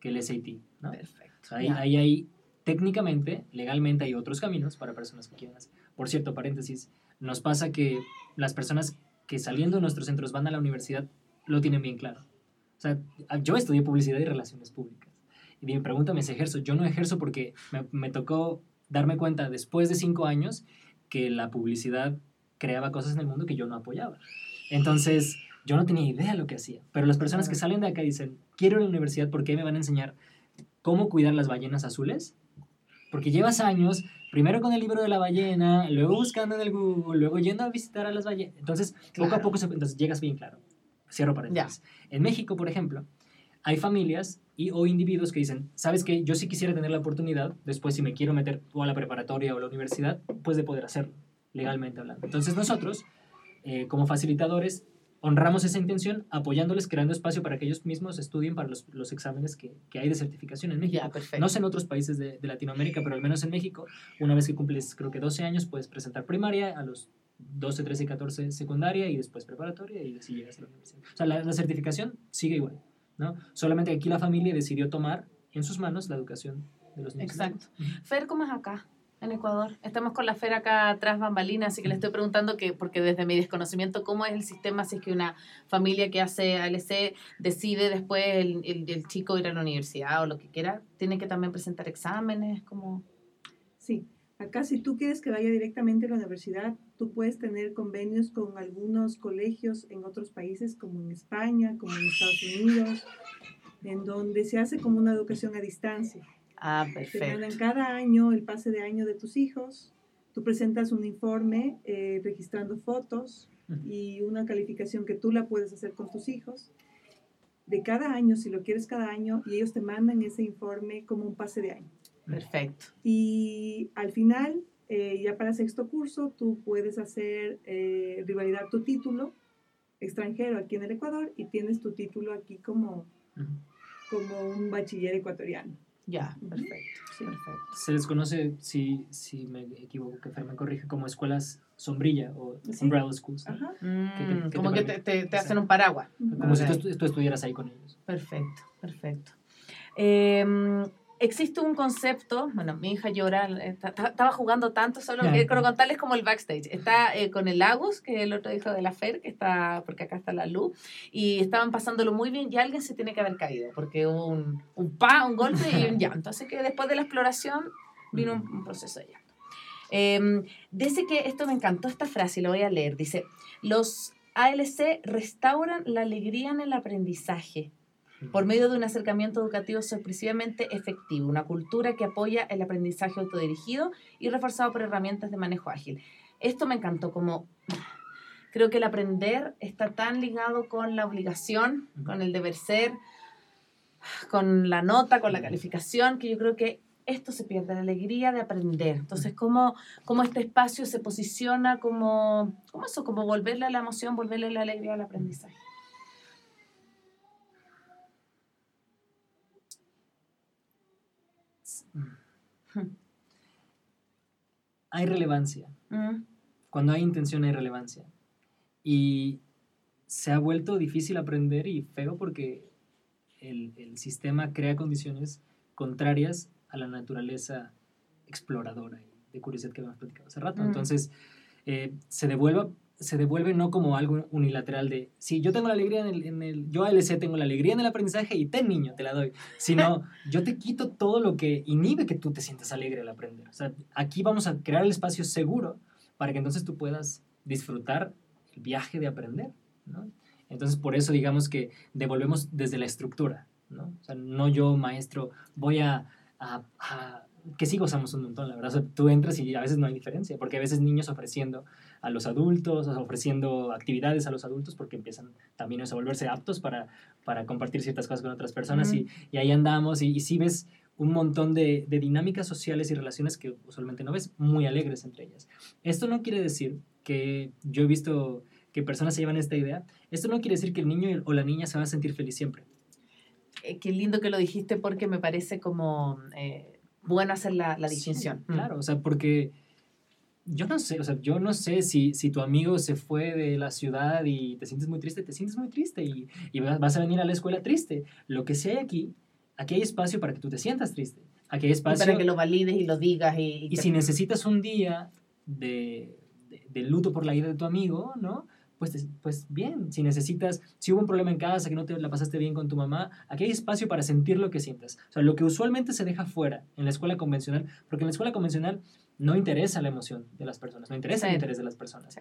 que el SAT, ¿no? Perfecto. Ahí, ya. ahí hay, técnicamente, legalmente hay otros caminos para personas que quieran hacer. Por cierto, paréntesis, nos pasa que las personas que saliendo de nuestros centros van a la universidad lo tienen bien claro. O sea, yo estudié publicidad y relaciones públicas. Y me pregúntame si ejerzo. Yo no ejerzo porque me, me tocó darme cuenta después de cinco años que la publicidad creaba cosas en el mundo que yo no apoyaba. Entonces, yo no tenía idea de lo que hacía. Pero las personas que Claro. salen de acá dicen, quiero ir a la universidad porque me van a enseñar cómo cuidar las ballenas azules. Porque llevas años, primero con el libro de la ballena, luego buscando en el Google, luego yendo a visitar a las ballenas. Entonces, poco a Claro. poco entonces, llegas bien claro. Cierro paréntesis. En México, por ejemplo, hay familias y, o individuos que dicen, ¿sabes qué? Yo sí quisiera tener la oportunidad, después si me quiero meter o a la preparatoria o a la universidad, pues de poder hacerlo, legalmente hablando. Entonces nosotros, eh, como facilitadores, honramos esa intención apoyándoles, creando espacio para que ellos mismos estudien para los, los exámenes que, que hay de certificación en México. Perfecto. No sé en otros países de, de Latinoamérica, pero al menos en México, una vez que cumples creo que 12 años, puedes presentar primaria, a los 12, 13, 14 secundaria y después preparatoria y así llegas a la universidad. O sea, la, la certificación sigue igual, ¿no? Solamente aquí la familia decidió tomar en sus manos la educación de los niños. Exacto. Fer, ¿cómo es acá? En Ecuador. Estamos con la Fer acá atrás bambalina, así que le estoy preguntando que, porque desde mi desconocimiento, ¿cómo es el sistema si es que una familia que hace ALC decide después el, el- el chico ir a la universidad o lo que quiera? ¿Tiene que también presentar exámenes? como Sí, acá si tú quieres que vaya directamente a la universidad, tú puedes tener convenios con algunos colegios en otros países, como en España, como en Estados Unidos, en donde se hace como una educación a distancia. Ah, Te perfecto. mandan cada año el pase de año de tus hijos, tú presentas un informe eh, registrando fotos y una calificación que tú la puedes hacer con tus hijos de cada año, si lo quieres cada año, y ellos te mandan ese informe como un pase de año. Perfecto. Y al final, eh, ya para sexto curso, tú puedes hacer eh, rivalidar tu título extranjero aquí en el Ecuador y tienes tu título aquí como, como un bachiller ecuatoriano. Ya, perfecto. Sí. Perfecto. Se les conoce, si, si me equivoco, que Fer me corrige, como escuelas sombrilla o Sí. umbrella schools. Mm, qué te como que te, te- te hacen un paraguas. Como si tú, estuvieras ahí con ellos. Perfecto, perfecto. Eh, existe un concepto, bueno, mi hija llora, eh, ta- ta- estaba jugando tanto, solo que quiero contarles como el backstage. Está eh, con el Agus, que es el otro hijo de la Fer, que está, porque acá está la luz, y estaban pasándolo muy bien y alguien se tiene que haber caído, porque hubo un, un pa, un golpe y un llanto. Así que después de la exploración vino un, un proceso de llanto. Eh, dice que esto me encantó esta frase y lo voy a leer. Dice, los ALC restauran la alegría en el aprendizaje por medio de un acercamiento educativo sorpresivamente efectivo, una cultura que apoya el aprendizaje autodirigido y reforzado por herramientas de manejo ágil. Esto me encantó, como creo que el aprender está tan ligado con la obligación, con el deber ser, con la nota, con la calificación, que yo creo que esto se pierde, la alegría de aprender. Entonces, ¿cómo, cómo este espacio se posiciona como, como eso, como volverle a la emoción, volverle la alegría al aprendizaje? Hay relevancia. Mm, Cuando hay intención hay relevancia. Y se ha vuelto difícil aprender y feo porque el, el sistema crea condiciones contrarias a la naturaleza exploradora y de curiosidad que habíamos platicado hace rato. Mm. Entonces, eh, se, devuelve, se devuelve no como algo unilateral de, sí, yo tengo la alegría en el, en el, yo ALC tengo la alegría en el aprendizaje y ten niño, te la doy, sino yo te quito todo lo que inhibe que tú te sientas alegre al aprender. O sea, aquí vamos a crear el espacio seguro para que entonces tú puedas disfrutar el viaje de aprender, ¿no? Entonces, por eso digamos que devolvemos desde la estructura, ¿no? O sea, no yo, maestro, voy a, a- a- que sí gozamos un montón, la verdad. O sea, tú entras y a veces no hay diferencia, porque a veces niños ofreciendo a los adultos, ofreciendo actividades a los adultos, porque empiezan también a volverse aptos para, para compartir ciertas cosas con otras personas, y, y ahí andamos, y, y sí ves un montón de, de dinámicas sociales y relaciones que usualmente no ves, muy alegres entre ellas. Esto no quiere decir que yo he visto que personas se llevan esta idea, esto no quiere decir que el niño o la niña se va a sentir feliz siempre. eh, qué lindo que lo dijiste porque me parece como eh, bueno hacer la, la Sí, distinción. Mm. claro, o sea, porque yo no sé, o sea, yo no sé si, si tu amigo se fue de la ciudad y te sientes muy triste, te sientes muy triste y, y vas a venir a la escuela triste. Lo que sí hay aquí, aquí hay espacio para que tú te sientas triste. Aquí hay Y espacio... para que lo valides y lo digas. Y, y si necesitas un día de, de- de luto por la ida de tu amigo, ¿no? Pues, pues bien, si necesitas, si hubo un problema en casa, que no te la pasaste bien con tu mamá, aquí hay espacio para sentir lo que sientas. O sea, lo que usualmente se deja fuera en la escuela convencional, porque en la escuela convencional no interesa la emoción de las personas, no interesa el Sí. interés de las personas.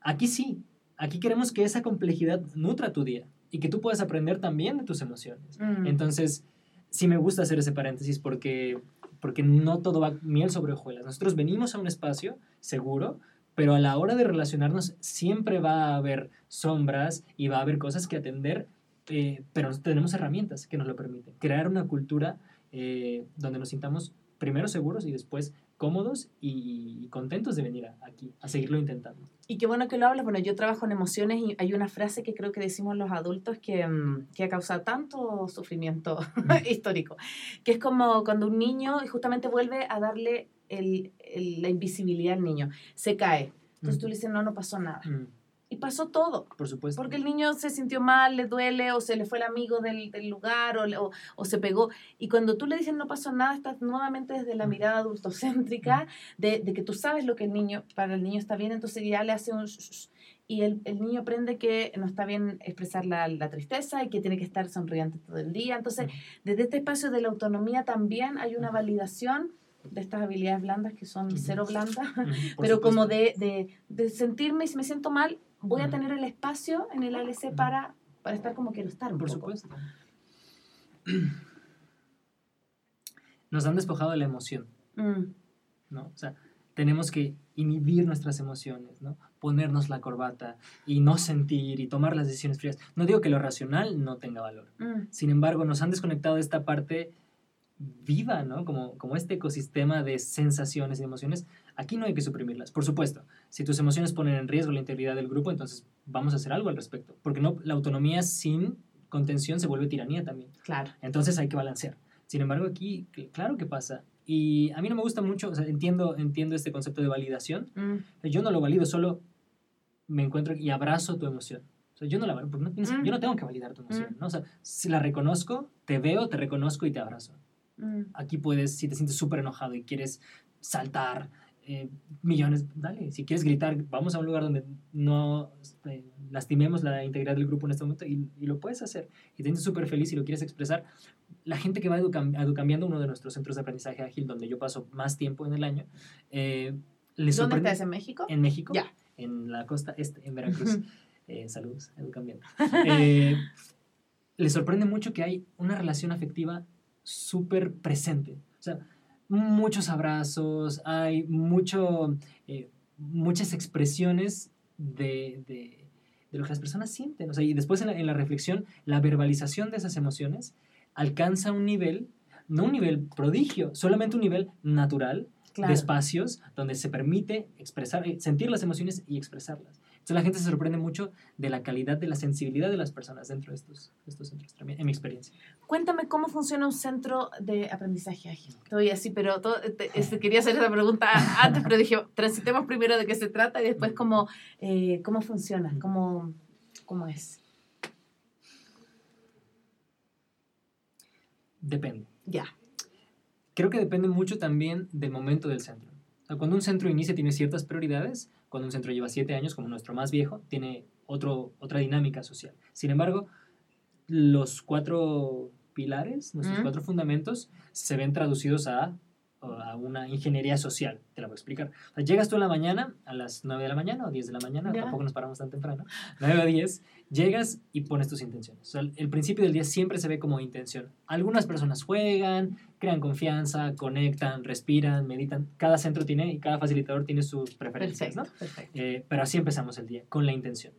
Aquí sí, aquí queremos que esa complejidad nutra tu día y que tú puedas aprender también de tus emociones. Mm. Entonces, sí me gusta hacer ese paréntesis porque, porque no todo va miel sobre hojuelas. Nosotros venimos a un espacio seguro, pero a la hora de relacionarnos siempre va a haber sombras y va a haber cosas que atender, eh, pero tenemos herramientas que nos lo permiten. Crear una cultura eh, donde nos sintamos primero seguros y después cómodos y, contentos de venir aquí, a seguirlo intentando. Y qué bueno que lo hablas. Bueno, yo trabajo en emociones y hay una frase que creo que decimos los adultos que, mm, que ha causado tanto sufrimiento histórico, que es como cuando un niño justamente vuelve a darle el- el- la invisibilidad al niño, se cae. Entonces tú le dices, no, no pasó nada. Mm, Y pasó todo. por supuesto. Porque el niño se sintió mal, le duele, o se le fue el amigo del, del lugar, o, le- o- o se pegó. Y cuando tú le dices no pasó nada, estás nuevamente desde la Mm. mirada adultocéntrica, de, de que tú sabes lo que el niño, para el niño está bien, entonces ya le hace un... Y el, el niño aprende que no está bien expresar la, la tristeza y que tiene que estar sonriente todo el día. Entonces, desde este espacio de la autonomía también hay una validación de estas habilidades blandas que son cero blandas, pero como de, de, de sentirme, si me siento mal, voy a tener el espacio en el ALC para, para estar como quiero estar. Por supuesto. Nos han despojado de la emoción, Mm, ¿no? O sea, tenemos que inhibir nuestras emociones, ¿no? Ponernos la corbata y no sentir y tomar las decisiones frías. No digo que lo racional no tenga valor. mm, Sin embargo, nos han desconectado de esta parte viva, ¿no? Como, como este ecosistema de sensaciones y emociones. Aquí no hay que suprimirlas. Por supuesto, si tus emociones ponen en riesgo la integridad del grupo, entonces vamos a hacer algo al respecto. Porque no, la autonomía sin contención se vuelve tiranía también. claro. Entonces hay que balancear. Sin embargo, aquí, cl- claro que pasa. Y a mí no me gusta mucho, o sea, entiendo, entiendo este concepto de validación. Mm, Yo no lo valido, solo me encuentro y abrazo tu emoción. O sea, yo no la no tienes- Mm. yo no tengo que validar tu emoción, Mm. ¿no? O sea, si la reconozco, te veo, te reconozco y te abrazo. Mm, Aquí puedes, si te sientes súper enojado y quieres saltar eh, millones, dale. Si quieres gritar, vamos a un lugar donde no eh, lastimemos la integridad del grupo en este momento y, y lo puedes hacer. Y te sientes súper feliz y lo quieres expresar. La gente que va a Educam- a Educambiando, uno de nuestros centros de aprendizaje ágil, donde yo paso más tiempo en el año, eh, les ¿Dónde estás? ¿En México? en México, Ya. en la costa este, en Veracruz. Eh, saludos, Educambiando. Eh, les sorprende mucho que hay una relación afectiva súper presente. O sea, muchos abrazos, hay mucho, eh, muchas expresiones de, de- de lo que las personas sienten. O sea, y después en la, en la reflexión, la verbalización de esas emociones alcanza un nivel, no un nivel prodigio, solamente un nivel natural Claro. de espacios donde se permite expresar, eh, sentir las emociones y expresarlas. Entonces la gente se sorprende mucho de la calidad de la sensibilidad de las personas dentro de estos, de estos centros, también, en mi experiencia. Cuéntame cómo funciona un centro de aprendizaje ágil. Estoy así, pero todo, te- este, quería hacer esa pregunta antes, pero dije, transitemos primero de qué se trata y después cómo, eh, cómo funciona, cómo, cómo es. Depende. Ya. Creo que depende mucho también del momento del centro. O sea, cuando un centro inicia tiene ciertas prioridades, cuando un centro lleva siete años, como nuestro más viejo, tiene otro, otra dinámica social. Sin embargo, los cuatro pilares, nuestros Mm. cuatro fundamentos, se ven traducidos a, a una ingeniería social. Te la voy a explicar. O sea, llegas tú en la mañana, a las 9 de la mañana o 10 de la mañana, Ya. tampoco nos paramos tan temprano, 9 o 10, llegas y pones tus intenciones. O sea, el principio del día siempre se ve como intención. Algunas personas juegan, crean confianza, conectan, respiran, meditan. Cada centro tiene y cada facilitador tiene sus preferencias, Perfecto, ¿no? perfecto. Eh, pero así empezamos el día, con la intención.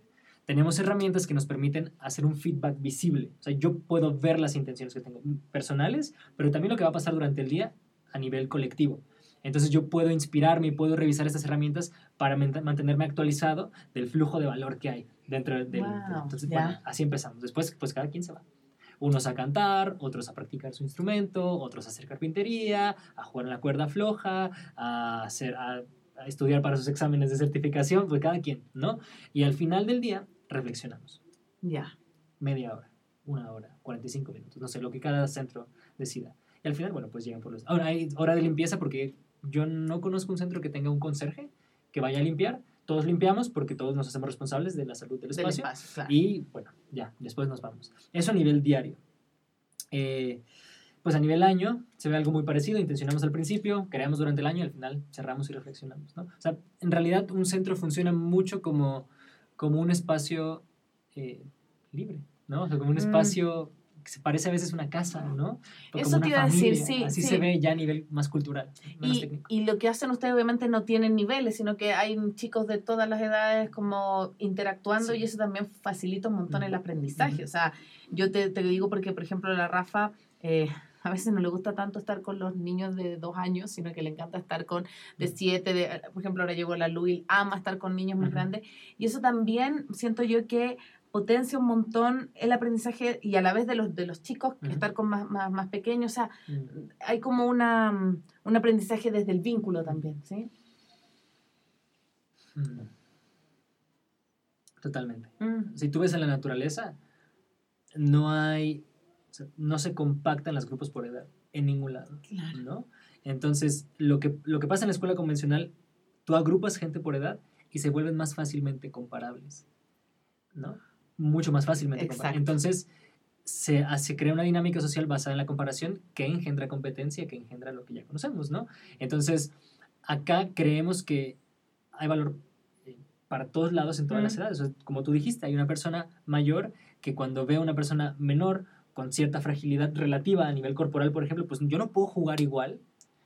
Tenemos herramientas que nos permiten hacer un feedback visible. O sea, yo puedo ver las intenciones que tengo personales, pero también lo que va a pasar durante el día a nivel colectivo. Entonces yo puedo inspirarme y puedo revisar estas herramientas para mantenerme actualizado del flujo de valor que hay dentro del... Wow, entonces, bueno, así empezamos. Después, pues cada quien se va. Unos a cantar, otros a practicar su instrumento, otros a hacer carpintería, a jugar en la cuerda floja, a, hacer, a, a estudiar para sus exámenes de certificación, pues cada quien, ¿no? Y al final del día reflexionamos. Ya. Media hora, una hora, 45 minutos, no sé, lo que cada centro decida. Y al final, bueno, pues llegan por los... Ahora hay hora de limpieza porque yo no conozco un centro que tenga un conserje que vaya a limpiar. Todos limpiamos porque todos nos hacemos responsables de la salud del Del espacio. espacio, claro. Y bueno, ya, después nos vamos. Eso a nivel diario. Eh, pues a nivel año se ve algo muy parecido. Intencionamos al principio, creamos durante el año y al final cerramos y reflexionamos. ¿no? O sea, en realidad un centro funciona mucho como, como un espacio eh, libre, ¿no? O sea, como un Mm. Que se parece a veces una casa, ¿no? O Eso te iba a decir, sí, Así sí. se ve ya a nivel más cultural, Y, técnico. y lo que hacen ustedes obviamente no tienen niveles, sino que hay chicos de todas las edades como interactuando Sí. y eso también facilita un montón el aprendizaje. Ujú. O sea, yo te, te digo porque, por ejemplo, la Rafa eh, a veces no le gusta tanto estar con los niños de dos años, sino que le encanta estar con de siete, de, por ejemplo, ahora llegó la Luil, ama estar con niños más Ujú. grandes. Y eso también siento yo que potencia un montón el aprendizaje y a la vez de los, de los chicos, que estar con más, más, más pequeños. O sea, Mm. hay como una, mm, un aprendizaje desde el vínculo también, ¿sí? Mm. Totalmente. Si tú ves en la naturaleza, no hay, o sea, no se compactan los grupos por edad en ningún lado, claro. ¿no? Entonces, lo que, lo que pasa en la escuela convencional, tú agrupas gente por edad y se vuelven más fácilmente comparables, ¿no? Mucho más fácilmente. Entonces, se, se crea una dinámica social basada en la comparación que engendra competencia, que engendra lo que ya conocemos, ¿no? Entonces, acá creemos que hay valor eh, para todos lados en todas Mm. las edades. O sea, como tú dijiste, hay una persona mayor que cuando ve a una persona menor con cierta fragilidad relativa a nivel corporal, por ejemplo, pues yo no puedo jugar igual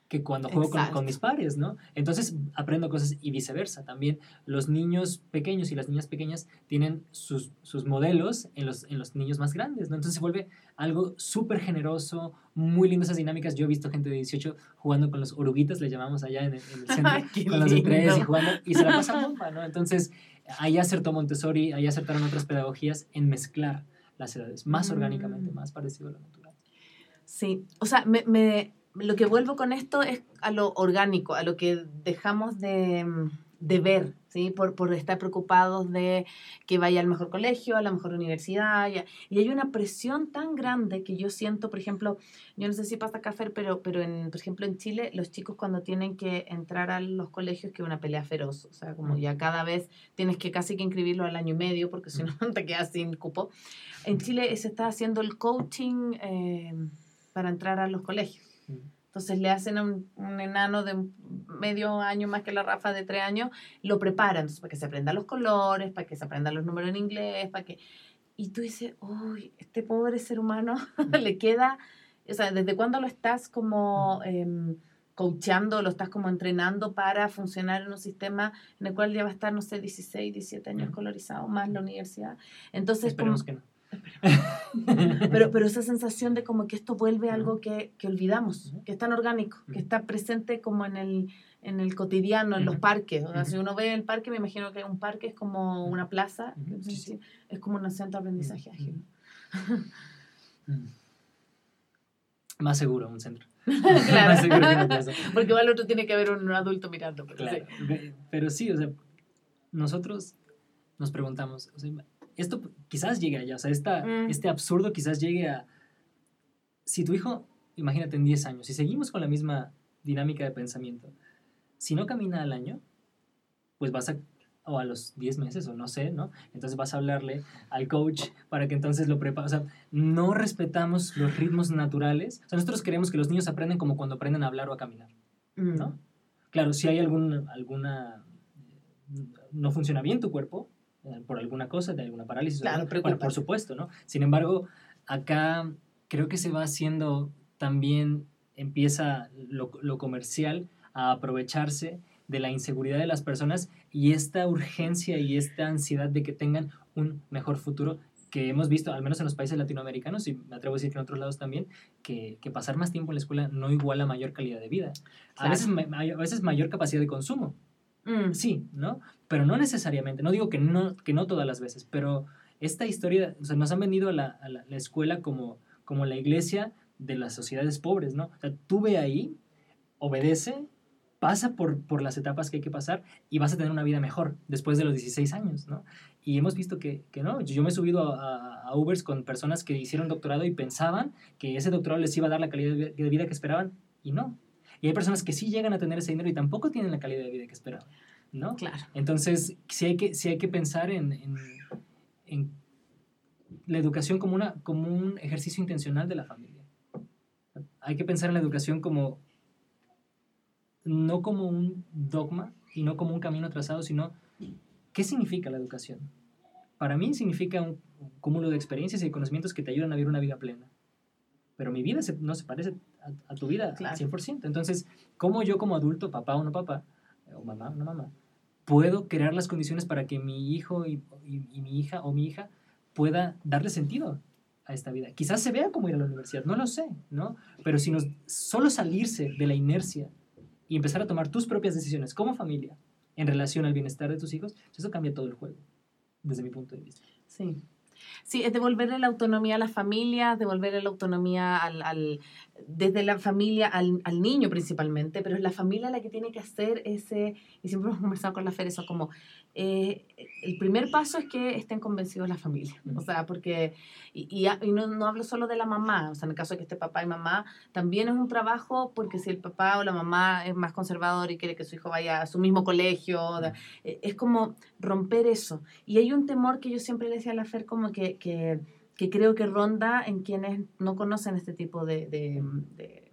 que cuando juego con, con mis pares, ¿no? Entonces aprendo cosas y viceversa. También los niños pequeños y las niñas pequeñas tienen sus, sus modelos en los, en los niños más grandes, ¿no? Entonces se vuelve algo súper generoso, muy lindo esas dinámicas. Yo he visto gente de 18 jugando con los oruguitas, le llamamos allá en el, en el centro, con los de tres y lindo. jugando, y se la pasan bomba, ¿no? Entonces, ahí acertó Montessori, ahí acertaron otras pedagogías en mezclar las edades, más Mm. orgánicamente, más parecido a lo natural. Sí, o sea, me, me- lo que vuelvo con esto es a lo orgánico, a lo que dejamos de, de ver, ¿sí? Por, por estar preocupados de que vaya al mejor colegio, a la mejor universidad. Y hay una presión tan grande que yo siento, por ejemplo, yo no sé si pasa Fer, pero, pero en, por ejemplo en Chile, los chicos cuando tienen que entrar a los colegios, que es una pelea feroz, o sea, como Mm. ya cada vez tienes que casi que inscribirlo al año y medio, porque si no te quedas sin cupo. En Chile se está haciendo el coaching eh, para entrar a los colegios. Entonces le hacen a un, un enano de un medio año más que la Rafa de tres años, lo preparan entonces, para que se aprendan los colores, para que se aprendan los números en inglés, para que... Y tú dices, uy, este pobre ser humano le queda... O sea, ¿desde cuándo lo estás como em, coachando, lo estás como entrenando para funcionar en un sistema en el cual ya va a estar, no sé, 16, 17 años Ujú. escolarizado, más la universidad? Entonces, Esperemos como- que no. pero, pero esa sensación de como que esto vuelve algo que, que olvidamos, que es tan orgánico, que está presente como en el, en el cotidiano, en los parques. O sea, si uno ve el parque, me imagino que un parque es como una plaza, es como un centro de aprendizaje ágil. Más seguro un centro. Claro. Más seguro que una plaza. Porque igual otro tiene que haber un adulto mirando. Pero Claro. sí. Ve- Pero sí, o sea, nosotros nos preguntamos, o sea, esto quizás llegue allá, o sea, esta, Mm. este absurdo quizás llegue a... Si tu hijo, imagínate en 10 años, si seguimos con la misma dinámica de pensamiento, si no camina al año, pues vas a, o a los 10 meses, o no sé, ¿no? Entonces vas a hablarle al coach para que entonces lo prepare. O sea, no respetamos los ritmos naturales. O sea, nosotros queremos que los niños aprendan como cuando aprenden a hablar o a caminar. Mm. ¿no? Claro, si hay algún, alguna... no funciona bien tu cuerpo, por alguna cosa, de alguna parálisis, o Claro, bueno, preocúpate. por supuesto, ¿no? Sin embargo, acá creo que se va haciendo también, empieza lo, lo comercial a aprovecharse de la inseguridad de las personas y esta urgencia y esta ansiedad de que tengan un mejor futuro que hemos visto, al menos en los países latinoamericanos, y me atrevo a decir que en otros lados también, que, que pasar más tiempo en la escuela no iguala mayor calidad de vida. A, veces, a veces mayor capacidad de consumo, Mm. sí, ¿no? Pero no necesariamente, no digo que no, que no todas las veces, pero esta historia, o sea, nos han vendido a la, a la- la escuela como como la iglesia de las sociedades pobres, ¿no? O sea, tú ve ahí, obedece, pasa por, por las etapas que hay que pasar y vas a tener una vida mejor después de los 16 años, ¿no? Y hemos visto que, que no. Yo me he subido a, a, Ubers con personas que hicieron doctorado y pensaban que ese doctorado les iba a dar la calidad de vida que esperaban y no. Y hay personas que sí llegan a tener ese dinero y tampoco tienen la calidad de vida que esperaban, ¿no? Claro. Entonces, sí hay que, sí hay que pensar en, en, en la educación como, una, como un ejercicio intencional de la familia. Hay que pensar en la educación como no como un dogma y no como un camino trazado, sino qué significa la educación. Para mí significa un cúmulo de experiencias y conocimientos que te ayudan a vivir una vida plena. Pero mi vida no se parece a, tu vida al 100%. Entonces, ¿cómo yo como adulto, papá o no papá, o mamá o no mamá, puedo crear las condiciones para que mi hijo y, y mi hija o mi hija pueda darle sentido a esta vida? Quizás se vea como ir a la universidad, no lo sé, ¿no? Pero si nos, solo salirse de la inercia y empezar a tomar tus propias decisiones como familia en relación al bienestar de tus hijos, eso cambia todo el juego, desde mi punto de vista. Sí. Sí, es devolverle la autonomía a las familias, devolverle la autonomía al, al desde la familia al, al, niño principalmente, pero es la familia la que tiene que hacer ese, y siempre hemos conversado con la Fer eso, como eh, el primer paso es que estén convencidos la familia, o sea, porque, y, y, no, no, hablo solo de la mamá, o sea, en el caso de que esté papá y mamá, también es un trabajo porque si el papá o la mamá es más conservador y quiere que su hijo vaya a su mismo colegio, eh, es como romper eso. Y hay un temor que yo siempre le decía a la Fer como que, que, que creo que ronda en quienes no conocen este tipo de, de, de,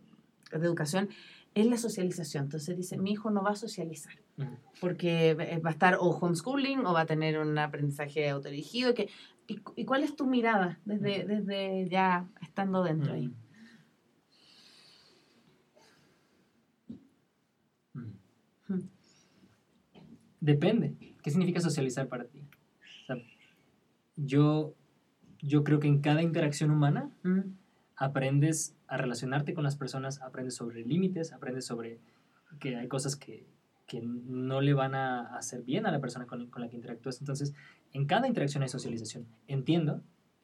de educación, es la socialización. Entonces dice, mi hijo no va a socializar porque va a estar o homeschooling o va a tener un aprendizaje autodirigido. Que, y, y, cuál es tu mirada desde, desde ya estando dentro ahí? Depende. ¿Qué significa socializar para ti? O sea, yo, yo creo que en cada interacción humana aprendes a relacionarte con las personas, aprendes sobre límites, aprendes sobre que hay cosas que, que no le van a hacer bien a la persona con, con, la que interactúas. Entonces, en cada interacción hay socialización. Entiendo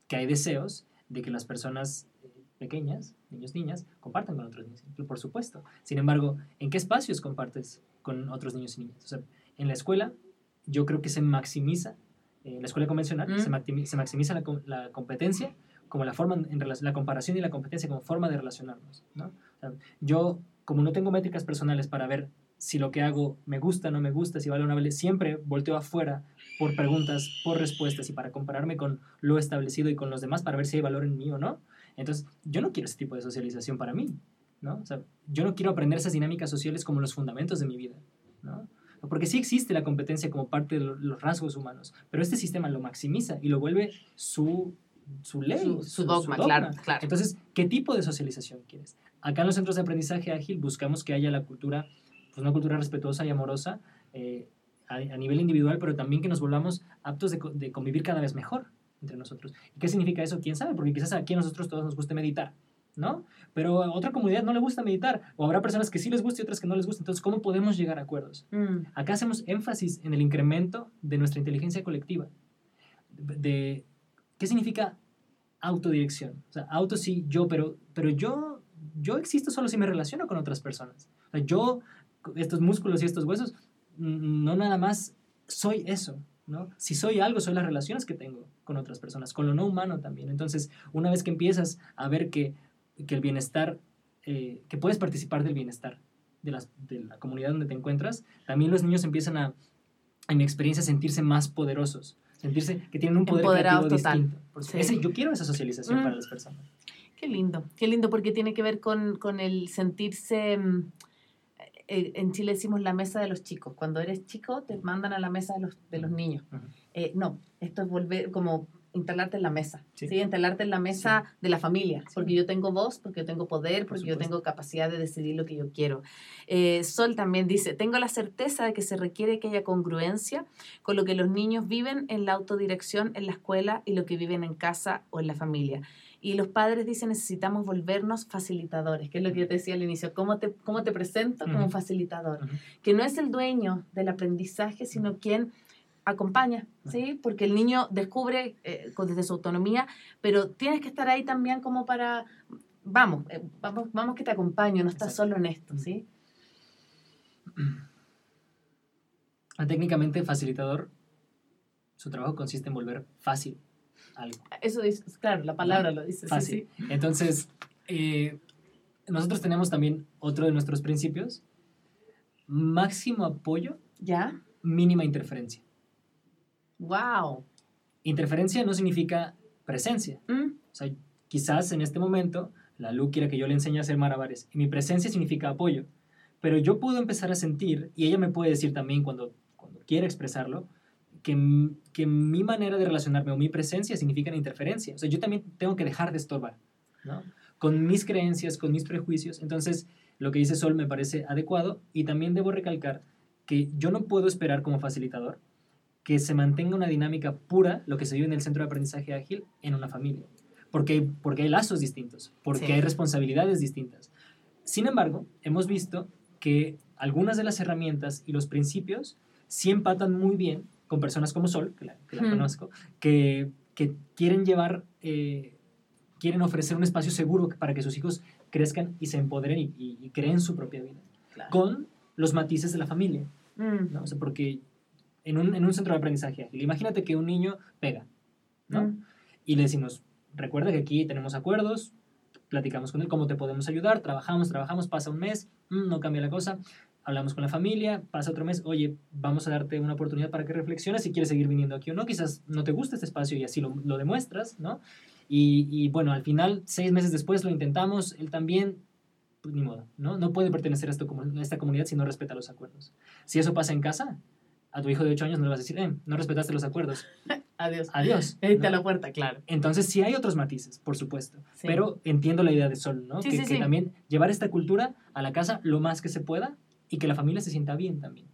que hay deseos de que las personas eh, pequeñas, niños, niñas, compartan con otros niños, por supuesto. Sin embargo, ¿en qué espacios compartes con otros niños y niñas? O sea, en la escuela, yo creo que se maximiza, en la escuela convencional, mm. se, maximiza, se, maximiza la, la, competencia como la forma, en la comparación y la competencia como forma de relacionarnos. ¿no? O sea, yo, como no tengo métricas personales para ver si lo que hago me gusta, no me gusta, si vale o no vale, siempre volteo afuera por preguntas, por respuestas y para compararme con lo establecido y con los demás para ver si hay valor en mí o no. Entonces, yo no quiero ese tipo de socialización para mí, ¿no? O sea, yo no quiero aprender esas dinámicas sociales como los fundamentos de mi vida, ¿no? Porque sí existe la competencia como parte de los rasgos humanos, pero este sistema lo maximiza y lo vuelve su, su ley, su, su, dogma, su, dogma, Claro, claro. Entonces, ¿qué tipo de socialización quieres? Acá en los centros de aprendizaje ágil buscamos que haya la cultura pues una cultura respetuosa y amorosa eh, a, a, nivel individual, pero también que nos volvamos aptos de, de, convivir cada vez mejor entre nosotros. ¿Y qué significa eso? ¿Quién sabe? Porque quizás aquí a nosotros todos nos guste meditar, ¿no? Pero a otra comunidad no le gusta meditar, o habrá personas que sí les gusta y otras que no les gusta. Entonces, ¿cómo podemos llegar a acuerdos? Mm. Acá hacemos énfasis en el incremento de nuestra inteligencia colectiva. De, ¿Qué significa autodirección? O sea, auto sí, yo, pero, pero yo, yo existo solo si me relaciono con otras personas. O sea, yo estos músculos y estos huesos, no nada más soy eso, ¿no? Si soy algo, soy las relaciones que tengo con otras personas, con lo no humano también. Entonces, una vez que empiezas a ver que, que el bienestar, eh, que puedes participar del bienestar de, las, de la comunidad donde te encuentras, también los niños empiezan a, en mi experiencia, sentirse más poderosos, sentirse que tienen un poder creativo total. distinto. Sí. Ese, yo quiero esa socialización mm. para las personas. Qué lindo, qué lindo, porque tiene que ver con, con el sentirse eh, en Chile decimos la mesa de los chicos. Cuando eres chico te mandan a la mesa de los, de los niños. Uh -huh. eh, no, esto es volver como instalarte en la mesa, ¿sí? ¿sí? Instalarte en la mesa sí. de la familia, porque yo tengo voz, porque yo tengo poder, porque yo tengo capacidad de decidir lo que yo quiero. Eh, Sol también dice, tengo la certeza de que se requiere que haya congruencia con lo que los niños viven en la autodirección en la escuela y lo que viven en casa o en la familia. Y los padres dicen, necesitamos volvernos facilitadores, que es lo que yo te decía al inicio, ¿cómo te, cómo te presento como uh -huh. facilitador? Uh -huh. Que no es el dueño del aprendizaje, sino quien acompaña, ¿sí? Porque el niño descubre eh, desde su autonomía, pero tienes que estar ahí también como para, vamos, eh, vamos, vamos que te acompaño, no estás Exacto. solo en esto, ¿sí? Ah, Técnicamente, facilitador, su trabajo consiste en volver fácil algo. Eso dice, claro, la palabra lo dice, Fácil. sí. Entonces, eh, nosotros tenemos también otro de nuestros principios, máximo apoyo, ¿Ya? mínima interferencia. ¡Wow! Interferencia no significa presencia. Mm, O sea, quizás en este momento la Lu quiera que yo le enseñe a hacer malabares y mi presencia significa apoyo. Pero yo puedo empezar a sentir, y ella me puede decir también cuando, cuando quiera expresarlo, que, que mi manera de relacionarme o mi presencia significa interferencia. O sea, yo también tengo que dejar de estorbar, ¿no? Con mis creencias, con mis prejuicios. Entonces, lo que dice Sol me parece adecuado y también debo recalcar que yo no puedo esperar como facilitador que se mantenga una dinámica pura, lo que se vive en el centro de aprendizaje ágil, en una familia. Porque, porque hay lazos distintos, porque Sí. hay responsabilidades distintas. Sin embargo, hemos visto que algunas de las herramientas y los principios sí empatan muy bien con personas como Sol, que la, que la Hmm. conozco, que, que quieren llevar, eh, quieren ofrecer un espacio seguro para que sus hijos crezcan y se empoderen y, y- y creen su propia vida, claro. con los matices de la familia. Mm, ¿no? O sea, porque en un, en un centro de aprendizaje ágil, imagínate que un niño pega, ¿no? mm, Y le decimos, recuerda que aquí tenemos acuerdos, platicamos con él, cómo te podemos ayudar, trabajamos, trabajamos, pasa un mes, mm, no cambia la cosa, hablamos con la familia, pasa otro mes, oye, vamos a darte una oportunidad para que reflexiones si quieres seguir viniendo aquí o no, quizás no te gusta este espacio y así lo, lo demuestras, ¿no? Y, y bueno, al final, seis meses después lo intentamos, él también, pues ni modo, ¿no? No puede pertenecer a, esto, comu- a esta comunidad si no respeta los acuerdos. Si eso pasa en casa, a tu hijo de 8 años no le vas a decir, eh, no respetaste los acuerdos, Adiós. adiós. Está ¿no? la puerta, claro. Entonces sí hay otros matices, por supuesto. Sí. Pero entiendo la idea de Sol, ¿no? Sí, que, sí, que sí. también llevar esta cultura a la casa lo más que se pueda y que la familia se sienta bien también.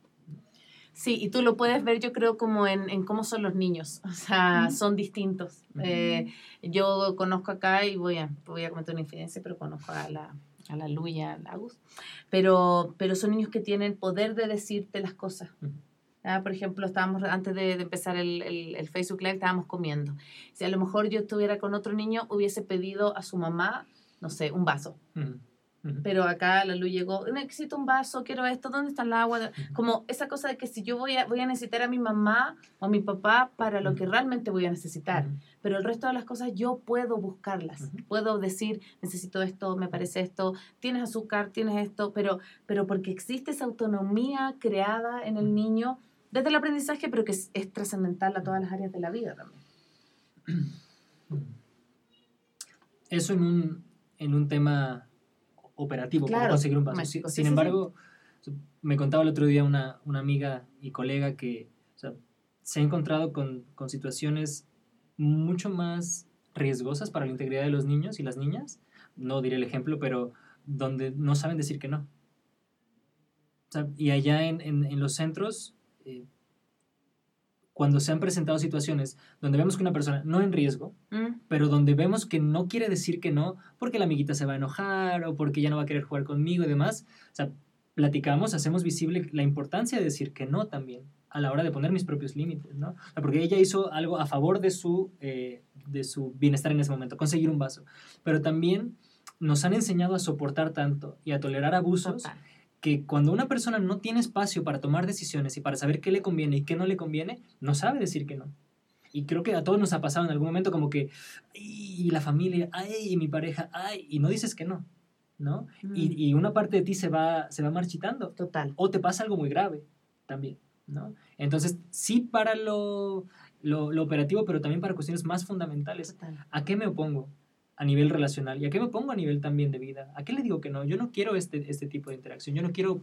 Sí, y tú lo puedes ver, yo creo, como en, en cómo son los niños. O sea, son distintos. Eh, yo conozco acá, y voy a, voy a comentar una infidencia, pero conozco a la, a la Lu y a la Agus. Pero, pero son niños que tienen poder de decirte las cosas. Ah, por ejemplo, estábamos, antes de, de empezar el, el, el Facebook Live, estábamos comiendo. Si a lo mejor yo estuviera con otro niño, hubiese pedido a su mamá, no sé, un vaso. Pero acá la luz llegó, necesito un vaso, quiero esto, ¿dónde está el agua? Como esa cosa de que si yo voy a, voy a necesitar a mi mamá o a mi papá para lo que realmente voy a necesitar, pero el resto de las cosas yo puedo buscarlas, puedo decir, necesito esto, me parece esto, tienes azúcar, tienes esto, pero, pero porque existe esa autonomía creada en el niño desde el aprendizaje, pero que es, es trascendental a todas las áreas de la vida también. Eso en un, en un tema operativo, Claro, conseguir un paso. mágico, sí, sin sí, embargo, me contaba el otro día una, una amiga y colega que o sea, se ha encontrado con, con situaciones mucho más riesgosas para la integridad de los niños y las niñas. No diré el ejemplo, pero donde no saben decir que no. O sea, y allá en, en- en los centros, eh, cuando se han presentado situaciones donde vemos que una persona no en riesgo, Mm, pero donde vemos que no quiere decir que no porque la amiguita se va a enojar o porque ya no va a querer jugar conmigo y demás. O sea, platicamos, hacemos visible la importancia de decir que no también a la hora de poner mis propios límites, ¿no? Porque ella hizo algo a favor de su, eh, de su bienestar en ese momento, conseguir un vaso. Pero también nos han enseñado a soportar tanto y a tolerar abusos total. Que cuando una persona no tiene espacio para tomar decisiones y para saber qué le conviene y qué no le conviene, no sabe decir que no. Y creo que a todos nos ha pasado en algún momento como que, y la familia, ay, y mi pareja, ay, y no dices que no, ¿no? Mm, Y, y una parte de ti se va, se va marchitando. total. O te pasa algo muy grave también, ¿no? Entonces, sí para lo, lo, lo operativo, pero también para cuestiones más fundamentales. total. ¿A qué me opongo? A nivel relacional. ¿Y a qué me opongo a nivel también de vida? ¿A qué le digo que no? Yo no quiero este, este tipo de interacción. Yo no quiero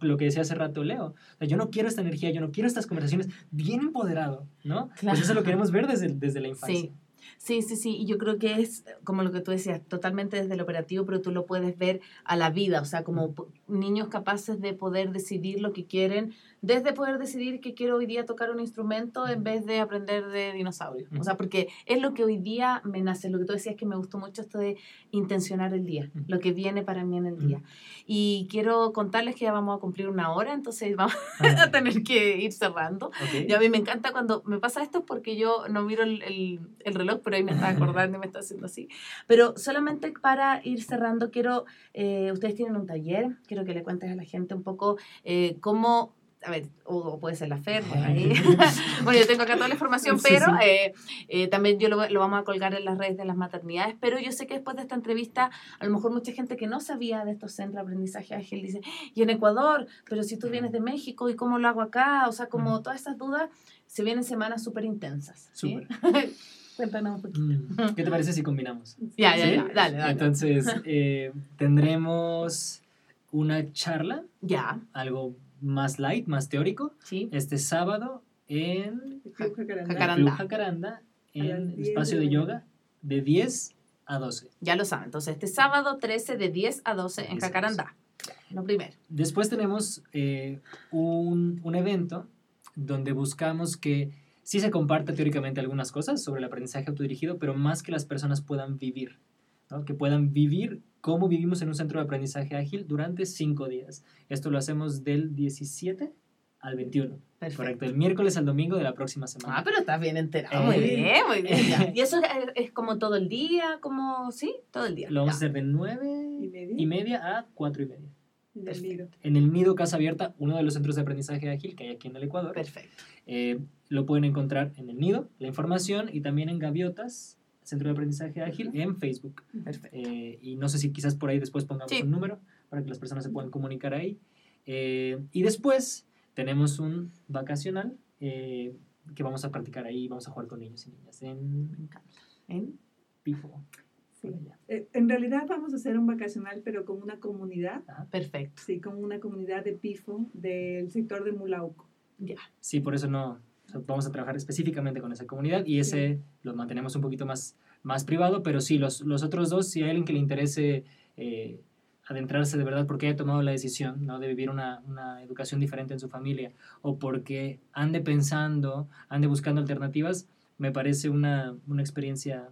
lo que decía hace rato Leo. O sea, yo no quiero esta energía, yo no quiero estas conversaciones. Bien empoderado, ¿no? Pues eso lo Claro. queremos ver desde, desde la infancia. Sí. Sí, sí, sí, y yo creo que es como lo que tú decías, totalmente desde el operativo, pero tú lo puedes ver a la vida, o sea, como niños capaces de poder decidir lo que quieren, desde poder decidir que quiero hoy día tocar un instrumento en vez de aprender de dinosaurios. O sea, porque es lo que hoy día me nace, lo que tú decías que me gustó mucho esto de intencionar el día, lo que viene para mí en el día. Y quiero contarles que ya vamos a cumplir una hora, entonces vamos a tener que ir cerrando. Ok. Y a mí me encanta cuando me pasa esto porque yo no miro el, el- el reloj, pero ahí me está acordando y me está haciendo así. Pero solamente para ir cerrando, quiero, eh, ustedes tienen un taller, quiero que le cuentes a la gente un poco eh, cómo, a ver, o, puede ser la ahí. bueno, yo tengo acá toda la información, Sí, pero sí. eh, eh, también yo lo, lo vamos a colgar en las redes de las maternidades, pero yo sé que después de esta entrevista, a lo mejor mucha gente que no sabía de estos centros de aprendizaje ágil dice, y en Ecuador, pero si tú vienes de México, ¿y cómo lo hago acá? O sea, como todas esas dudas, se vienen semanas súper intensas. ¿sí? Súper. Cuéntanos un poquito. Mm, ¿Qué te parece si combinamos? Ya, ya, ¿Sí? ya, dale, dale. Entonces, eh, tendremos una charla, ya, algo más light, más teórico, sí. este sábado en El Club. Club Jacaranda, A las en 10 espacio de yoga, de 10 a 12. Ya lo saben. Entonces, este sábado 13 de 10 a 12 en 10 a Jacarandá. Lo primero. Después tenemos eh, un, un evento donde buscamos que sí se comparta teóricamente algunas cosas sobre el aprendizaje autodirigido, pero más que las personas puedan vivir, ¿no? que puedan vivir cómo vivimos en un centro de aprendizaje ágil durante cinco días. Esto lo hacemos del 17 al 21. Perfecto. Correcto, el miércoles al domingo de la próxima semana. Ah, pero estás bien enterado. Eh. Muy bien, muy bien. ya. Y eso es, es como todo el día, como, sí, todo el día. Lo vamos a hacer de 9 ¿Y media? y media a 4 y media. En el nido. En el Nido Casa Abierta, uno de los centros de aprendizaje ágil que hay aquí en el Ecuador. Perfecto. Eh, lo pueden encontrar en el Nido, la información, y también en Gaviotas, Centro de Aprendizaje Ágil, en Facebook. Perfecto. Eh, y no sé si quizás por ahí después pongamos Sí. un número para que las personas se puedan comunicar ahí. Eh, y después tenemos un vacacional eh, que vamos a practicar ahí, vamos a jugar con niños y niñas Me en encanta. ¿En? Pifo. Sí. Eh, en realidad vamos a hacer un vacacional, pero con una comunidad, Ajá. Perfecto. sí, con una comunidad de PIFO del sector de Mulauco. Ya. Sí, por eso no sea, vamos a trabajar específicamente con esa comunidad y ese lo mantenemos un poquito más, más privado, pero sí, los, los otros dos, si hay alguien que le interese eh, adentrarse de verdad porque haya tomado la decisión ¿no? de vivir una, una educación diferente en su familia o porque ande pensando, ande buscando alternativas, me parece una, una experiencia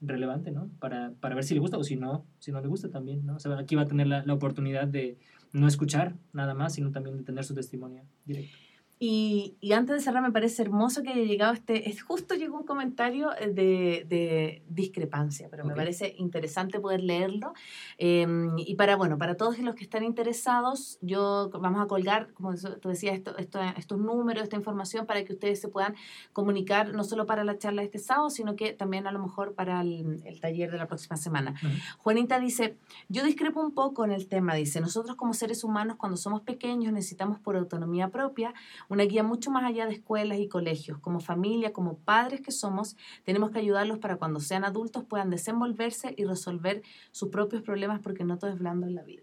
relevante, ¿no? Para, para ver si le gusta o si no, si no le gusta también, ¿no? O sea, aquí va a tener la, la oportunidad de no escuchar nada más, sino también de tener su testimonio directo. Y, y antes de cerrar, me parece hermoso que haya llegado este. Es, justo llegó un comentario eh, de, de discrepancia, pero me parece interesante poder leerlo. Eh, y para, bueno, para todos los que están interesados, yo vamos a colgar, como tú decías, esto, esto- estos números, esta información para que ustedes se puedan comunicar, no solo para la charla de este sábado, sino que también a lo mejor para el, el taller de la próxima semana. Juanita dice, yo discrepo un poco en el tema, dice, nosotros como seres humanos cuando somos pequeños necesitamos por autonomía propia una guía mucho más allá de escuelas y colegios. Como familia, como padres que somos, tenemos que ayudarlos para cuando sean adultos puedan desenvolverse y resolver sus propios problemas porque no todo es blando en la vida.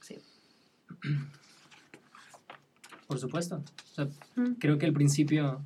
Sí. Por supuesto. O sea, Mm. creo que al principio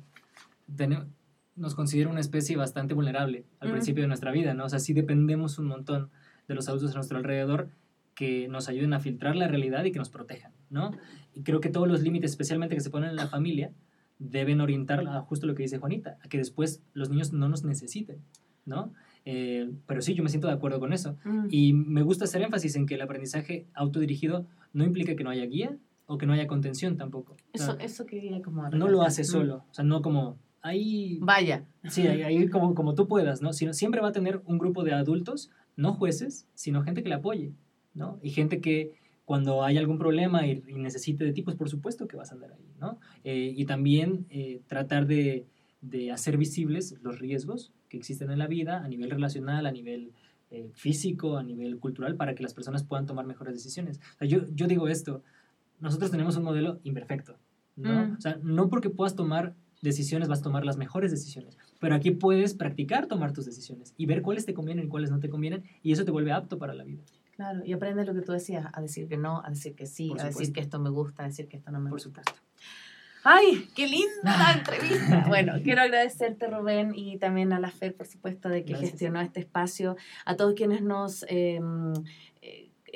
nos considera una especie bastante vulnerable al Mm. principio de nuestra vida, ¿no? O sea, sí dependemos un montón de los adultos a nuestro alrededor que nos ayuden a filtrar la realidad y que nos protejan, ¿no? Y creo que todos los límites, especialmente que se ponen en la familia, deben orientar a justo lo que dice Juanita, a que después los niños no nos necesiten, ¿no? Eh, pero sí, yo me siento de acuerdo con eso. Mm. Y me gusta hacer énfasis en que el aprendizaje autodirigido no implica que no haya guía o que no haya contención tampoco. O Eso, sea, eso quería como... no lo hace Mm. solo, o sea, no como ahí, Vaya. sí, ahí, ahí como, como tú puedas, ¿no? Sino siempre va a tener un grupo de adultos, no jueces, sino gente que le apoye, ¿no? Y gente que cuando hay algún problema y, y necesite de ti, pues por supuesto que vas a andar ahí, ¿no? Eh, y también eh, tratar de, de hacer visibles los riesgos que existen en la vida a nivel relacional, a nivel eh, físico, a nivel cultural, para que las personas puedan tomar mejores decisiones. O sea, yo, yo digo esto, nosotros tenemos un modelo imperfecto, ¿no? Mm. O sea, no porque puedas tomar decisiones vas a tomar las mejores decisiones, pero aquí puedes practicar tomar tus decisiones y ver cuáles te convienen y cuáles no te convienen y eso te vuelve apto para la vida. Claro, y aprende lo que tú decías, a decir que no, a decir que sí, Por a decir que esto me gusta, a decir que esto no me Por gusta. supuesto. ¡Ay, qué linda entrevista! Bueno, quiero agradecerte, Rubén, y también a la FER, por supuesto, de que Gracias. gestionó este espacio, a todos quienes nos... eh,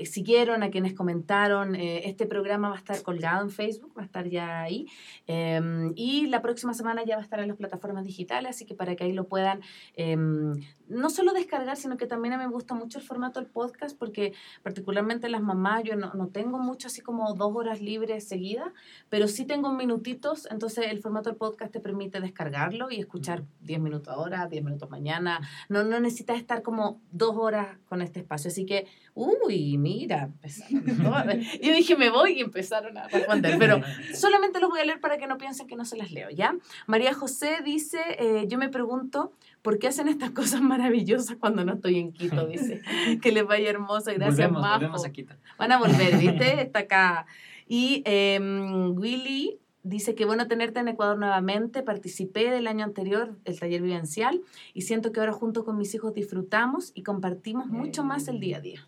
siguieron, a quienes comentaron. Eh, este programa va a estar colgado en Facebook, va a estar ya ahí. em, y la próxima semana ya va a estar en las plataformas digitales, así que para que ahí lo puedan em, no solo descargar, sino que también a mí me gusta mucho el formato del podcast, porque particularmente las mamás, yo no, no tengo mucho así como dos horas libres seguidas, pero sí tengo minutitos, entonces el formato del podcast te permite descargarlo y escuchar 10 minutos ahora, 10 minutos mañana. No, no necesitas estar como dos horas con este espacio. Así que, uy, mira, empezaron todas. Yo dije, me voy y empezaron a responder, pero solamente los voy a leer para que no piensen que no se las leo, ¿ya? María José dice, eh, yo me pregunto, ¿por qué hacen estas cosas maravillosas cuando no estoy en Quito? Dice, que les vaya hermoso, gracias, volvemos, a Quito. Van a volver, ¿viste? Está acá. Y em, Willy dice que bueno tenerte en Ecuador nuevamente. Participé del año anterior, el taller vivencial, y siento que ahora junto con mis hijos disfrutamos y compartimos mucho más el día a día.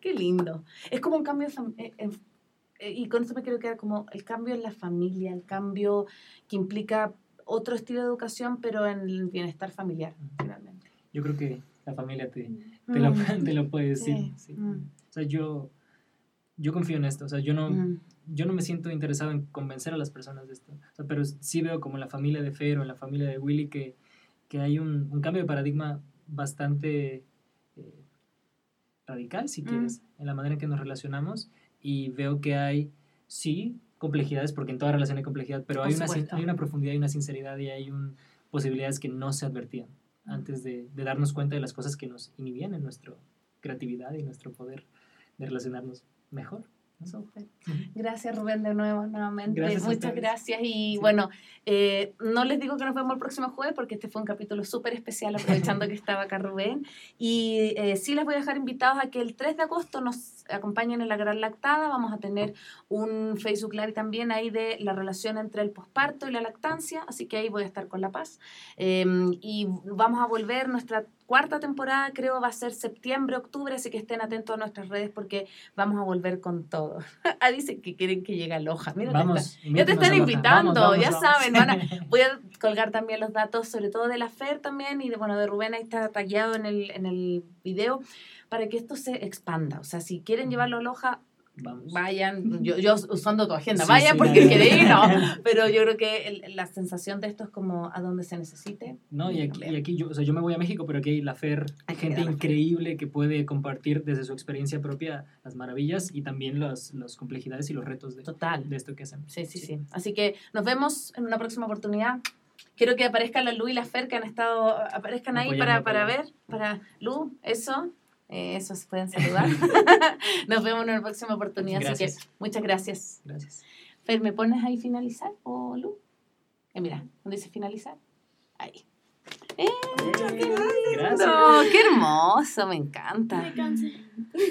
Qué lindo. Es como un cambio, eh, eh, y con esto me quiero quedar como el cambio en la familia, el cambio que implica otro estilo de educación, pero en el bienestar familiar, finalmente. Yo creo que la familia te, te, lo, Mm. te lo puede decir. Sí, sí. mm. O sea, yo, yo confío en esto. O sea, yo no, Mm. Yo no me siento interesado en convencer a las personas de esto. O sea, pero sí veo como en la familia de Fer o en la familia de Willy que, que hay un, un cambio de paradigma bastante eh, radical, si Mm. quieres, en la manera en que nos relacionamos. Y veo que hay, sí, complejidades, porque en toda relación hay complejidad, pero hay una, hay una profundidad y una sinceridad y hay un, posibilidades que no se advertían antes de, de darnos cuenta de las cosas que nos inhibían en nuestra creatividad y nuestro poder de relacionarnos mejor. Súper. Gracias Rubén de nuevo, nuevamente. Gracias Muchas gracias. Y Sí. bueno, eh, no les digo que nos vemos el próximo jueves porque este fue un capítulo súper especial aprovechando que estaba acá Rubén. Y eh, sí les voy a dejar invitados a que el 3 de agosto nos acompañen en la Gran Lactada. Vamos a tener un Facebook Live también ahí de la relación entre el posparto y la lactancia. Así que ahí voy a estar con La Paz. Eh, y vamos a volver nuestra cuarta temporada, creo va a ser septiembre, octubre, así que estén atentos a nuestras redes porque vamos a volver con todo. ah, dicen que quieren que llegue a Loja. Mira, te Vamos, ya te están invitando, Vamos, vamos, ya saben. van a- voy a colgar también los datos, sobre todo de la FER también y de, bueno, de Rubén, ahí está tagueado en el, en el video, para que esto se expanda. O sea, si quieren llevarlo a Loja. Vayan, yo, yo usando tu agenda, Sí, vayan sí, porque quiere ir, no. Pero yo creo que el- la sensación de esto es como a donde se necesite. No, y aquí, y aquí yo, o sea, yo me voy a México, pero aquí hay la FER, Hay gente increíble que puede compartir desde su experiencia propia las maravillas y también las, las complejidades y los retos de, Total. de esto que hacemos. Sí, sí, sí. Así que nos vemos en una próxima oportunidad. Quiero que aparezcan la Lu y la Fer que han estado, aparezcan ahí para, para ver, para Lu, eso, eh, eso se pueden saludar. nos vemos en una próxima oportunidad. Así Gracias. que muchas gracias. Gracias. Fer, ¿me pones ahí finalizar o Lu? Eh, mira, ¿dónde dice finalizar? Ahí. ¡Eh, qué lindo! Gracias. ¡Qué hermoso! Me encanta. Me.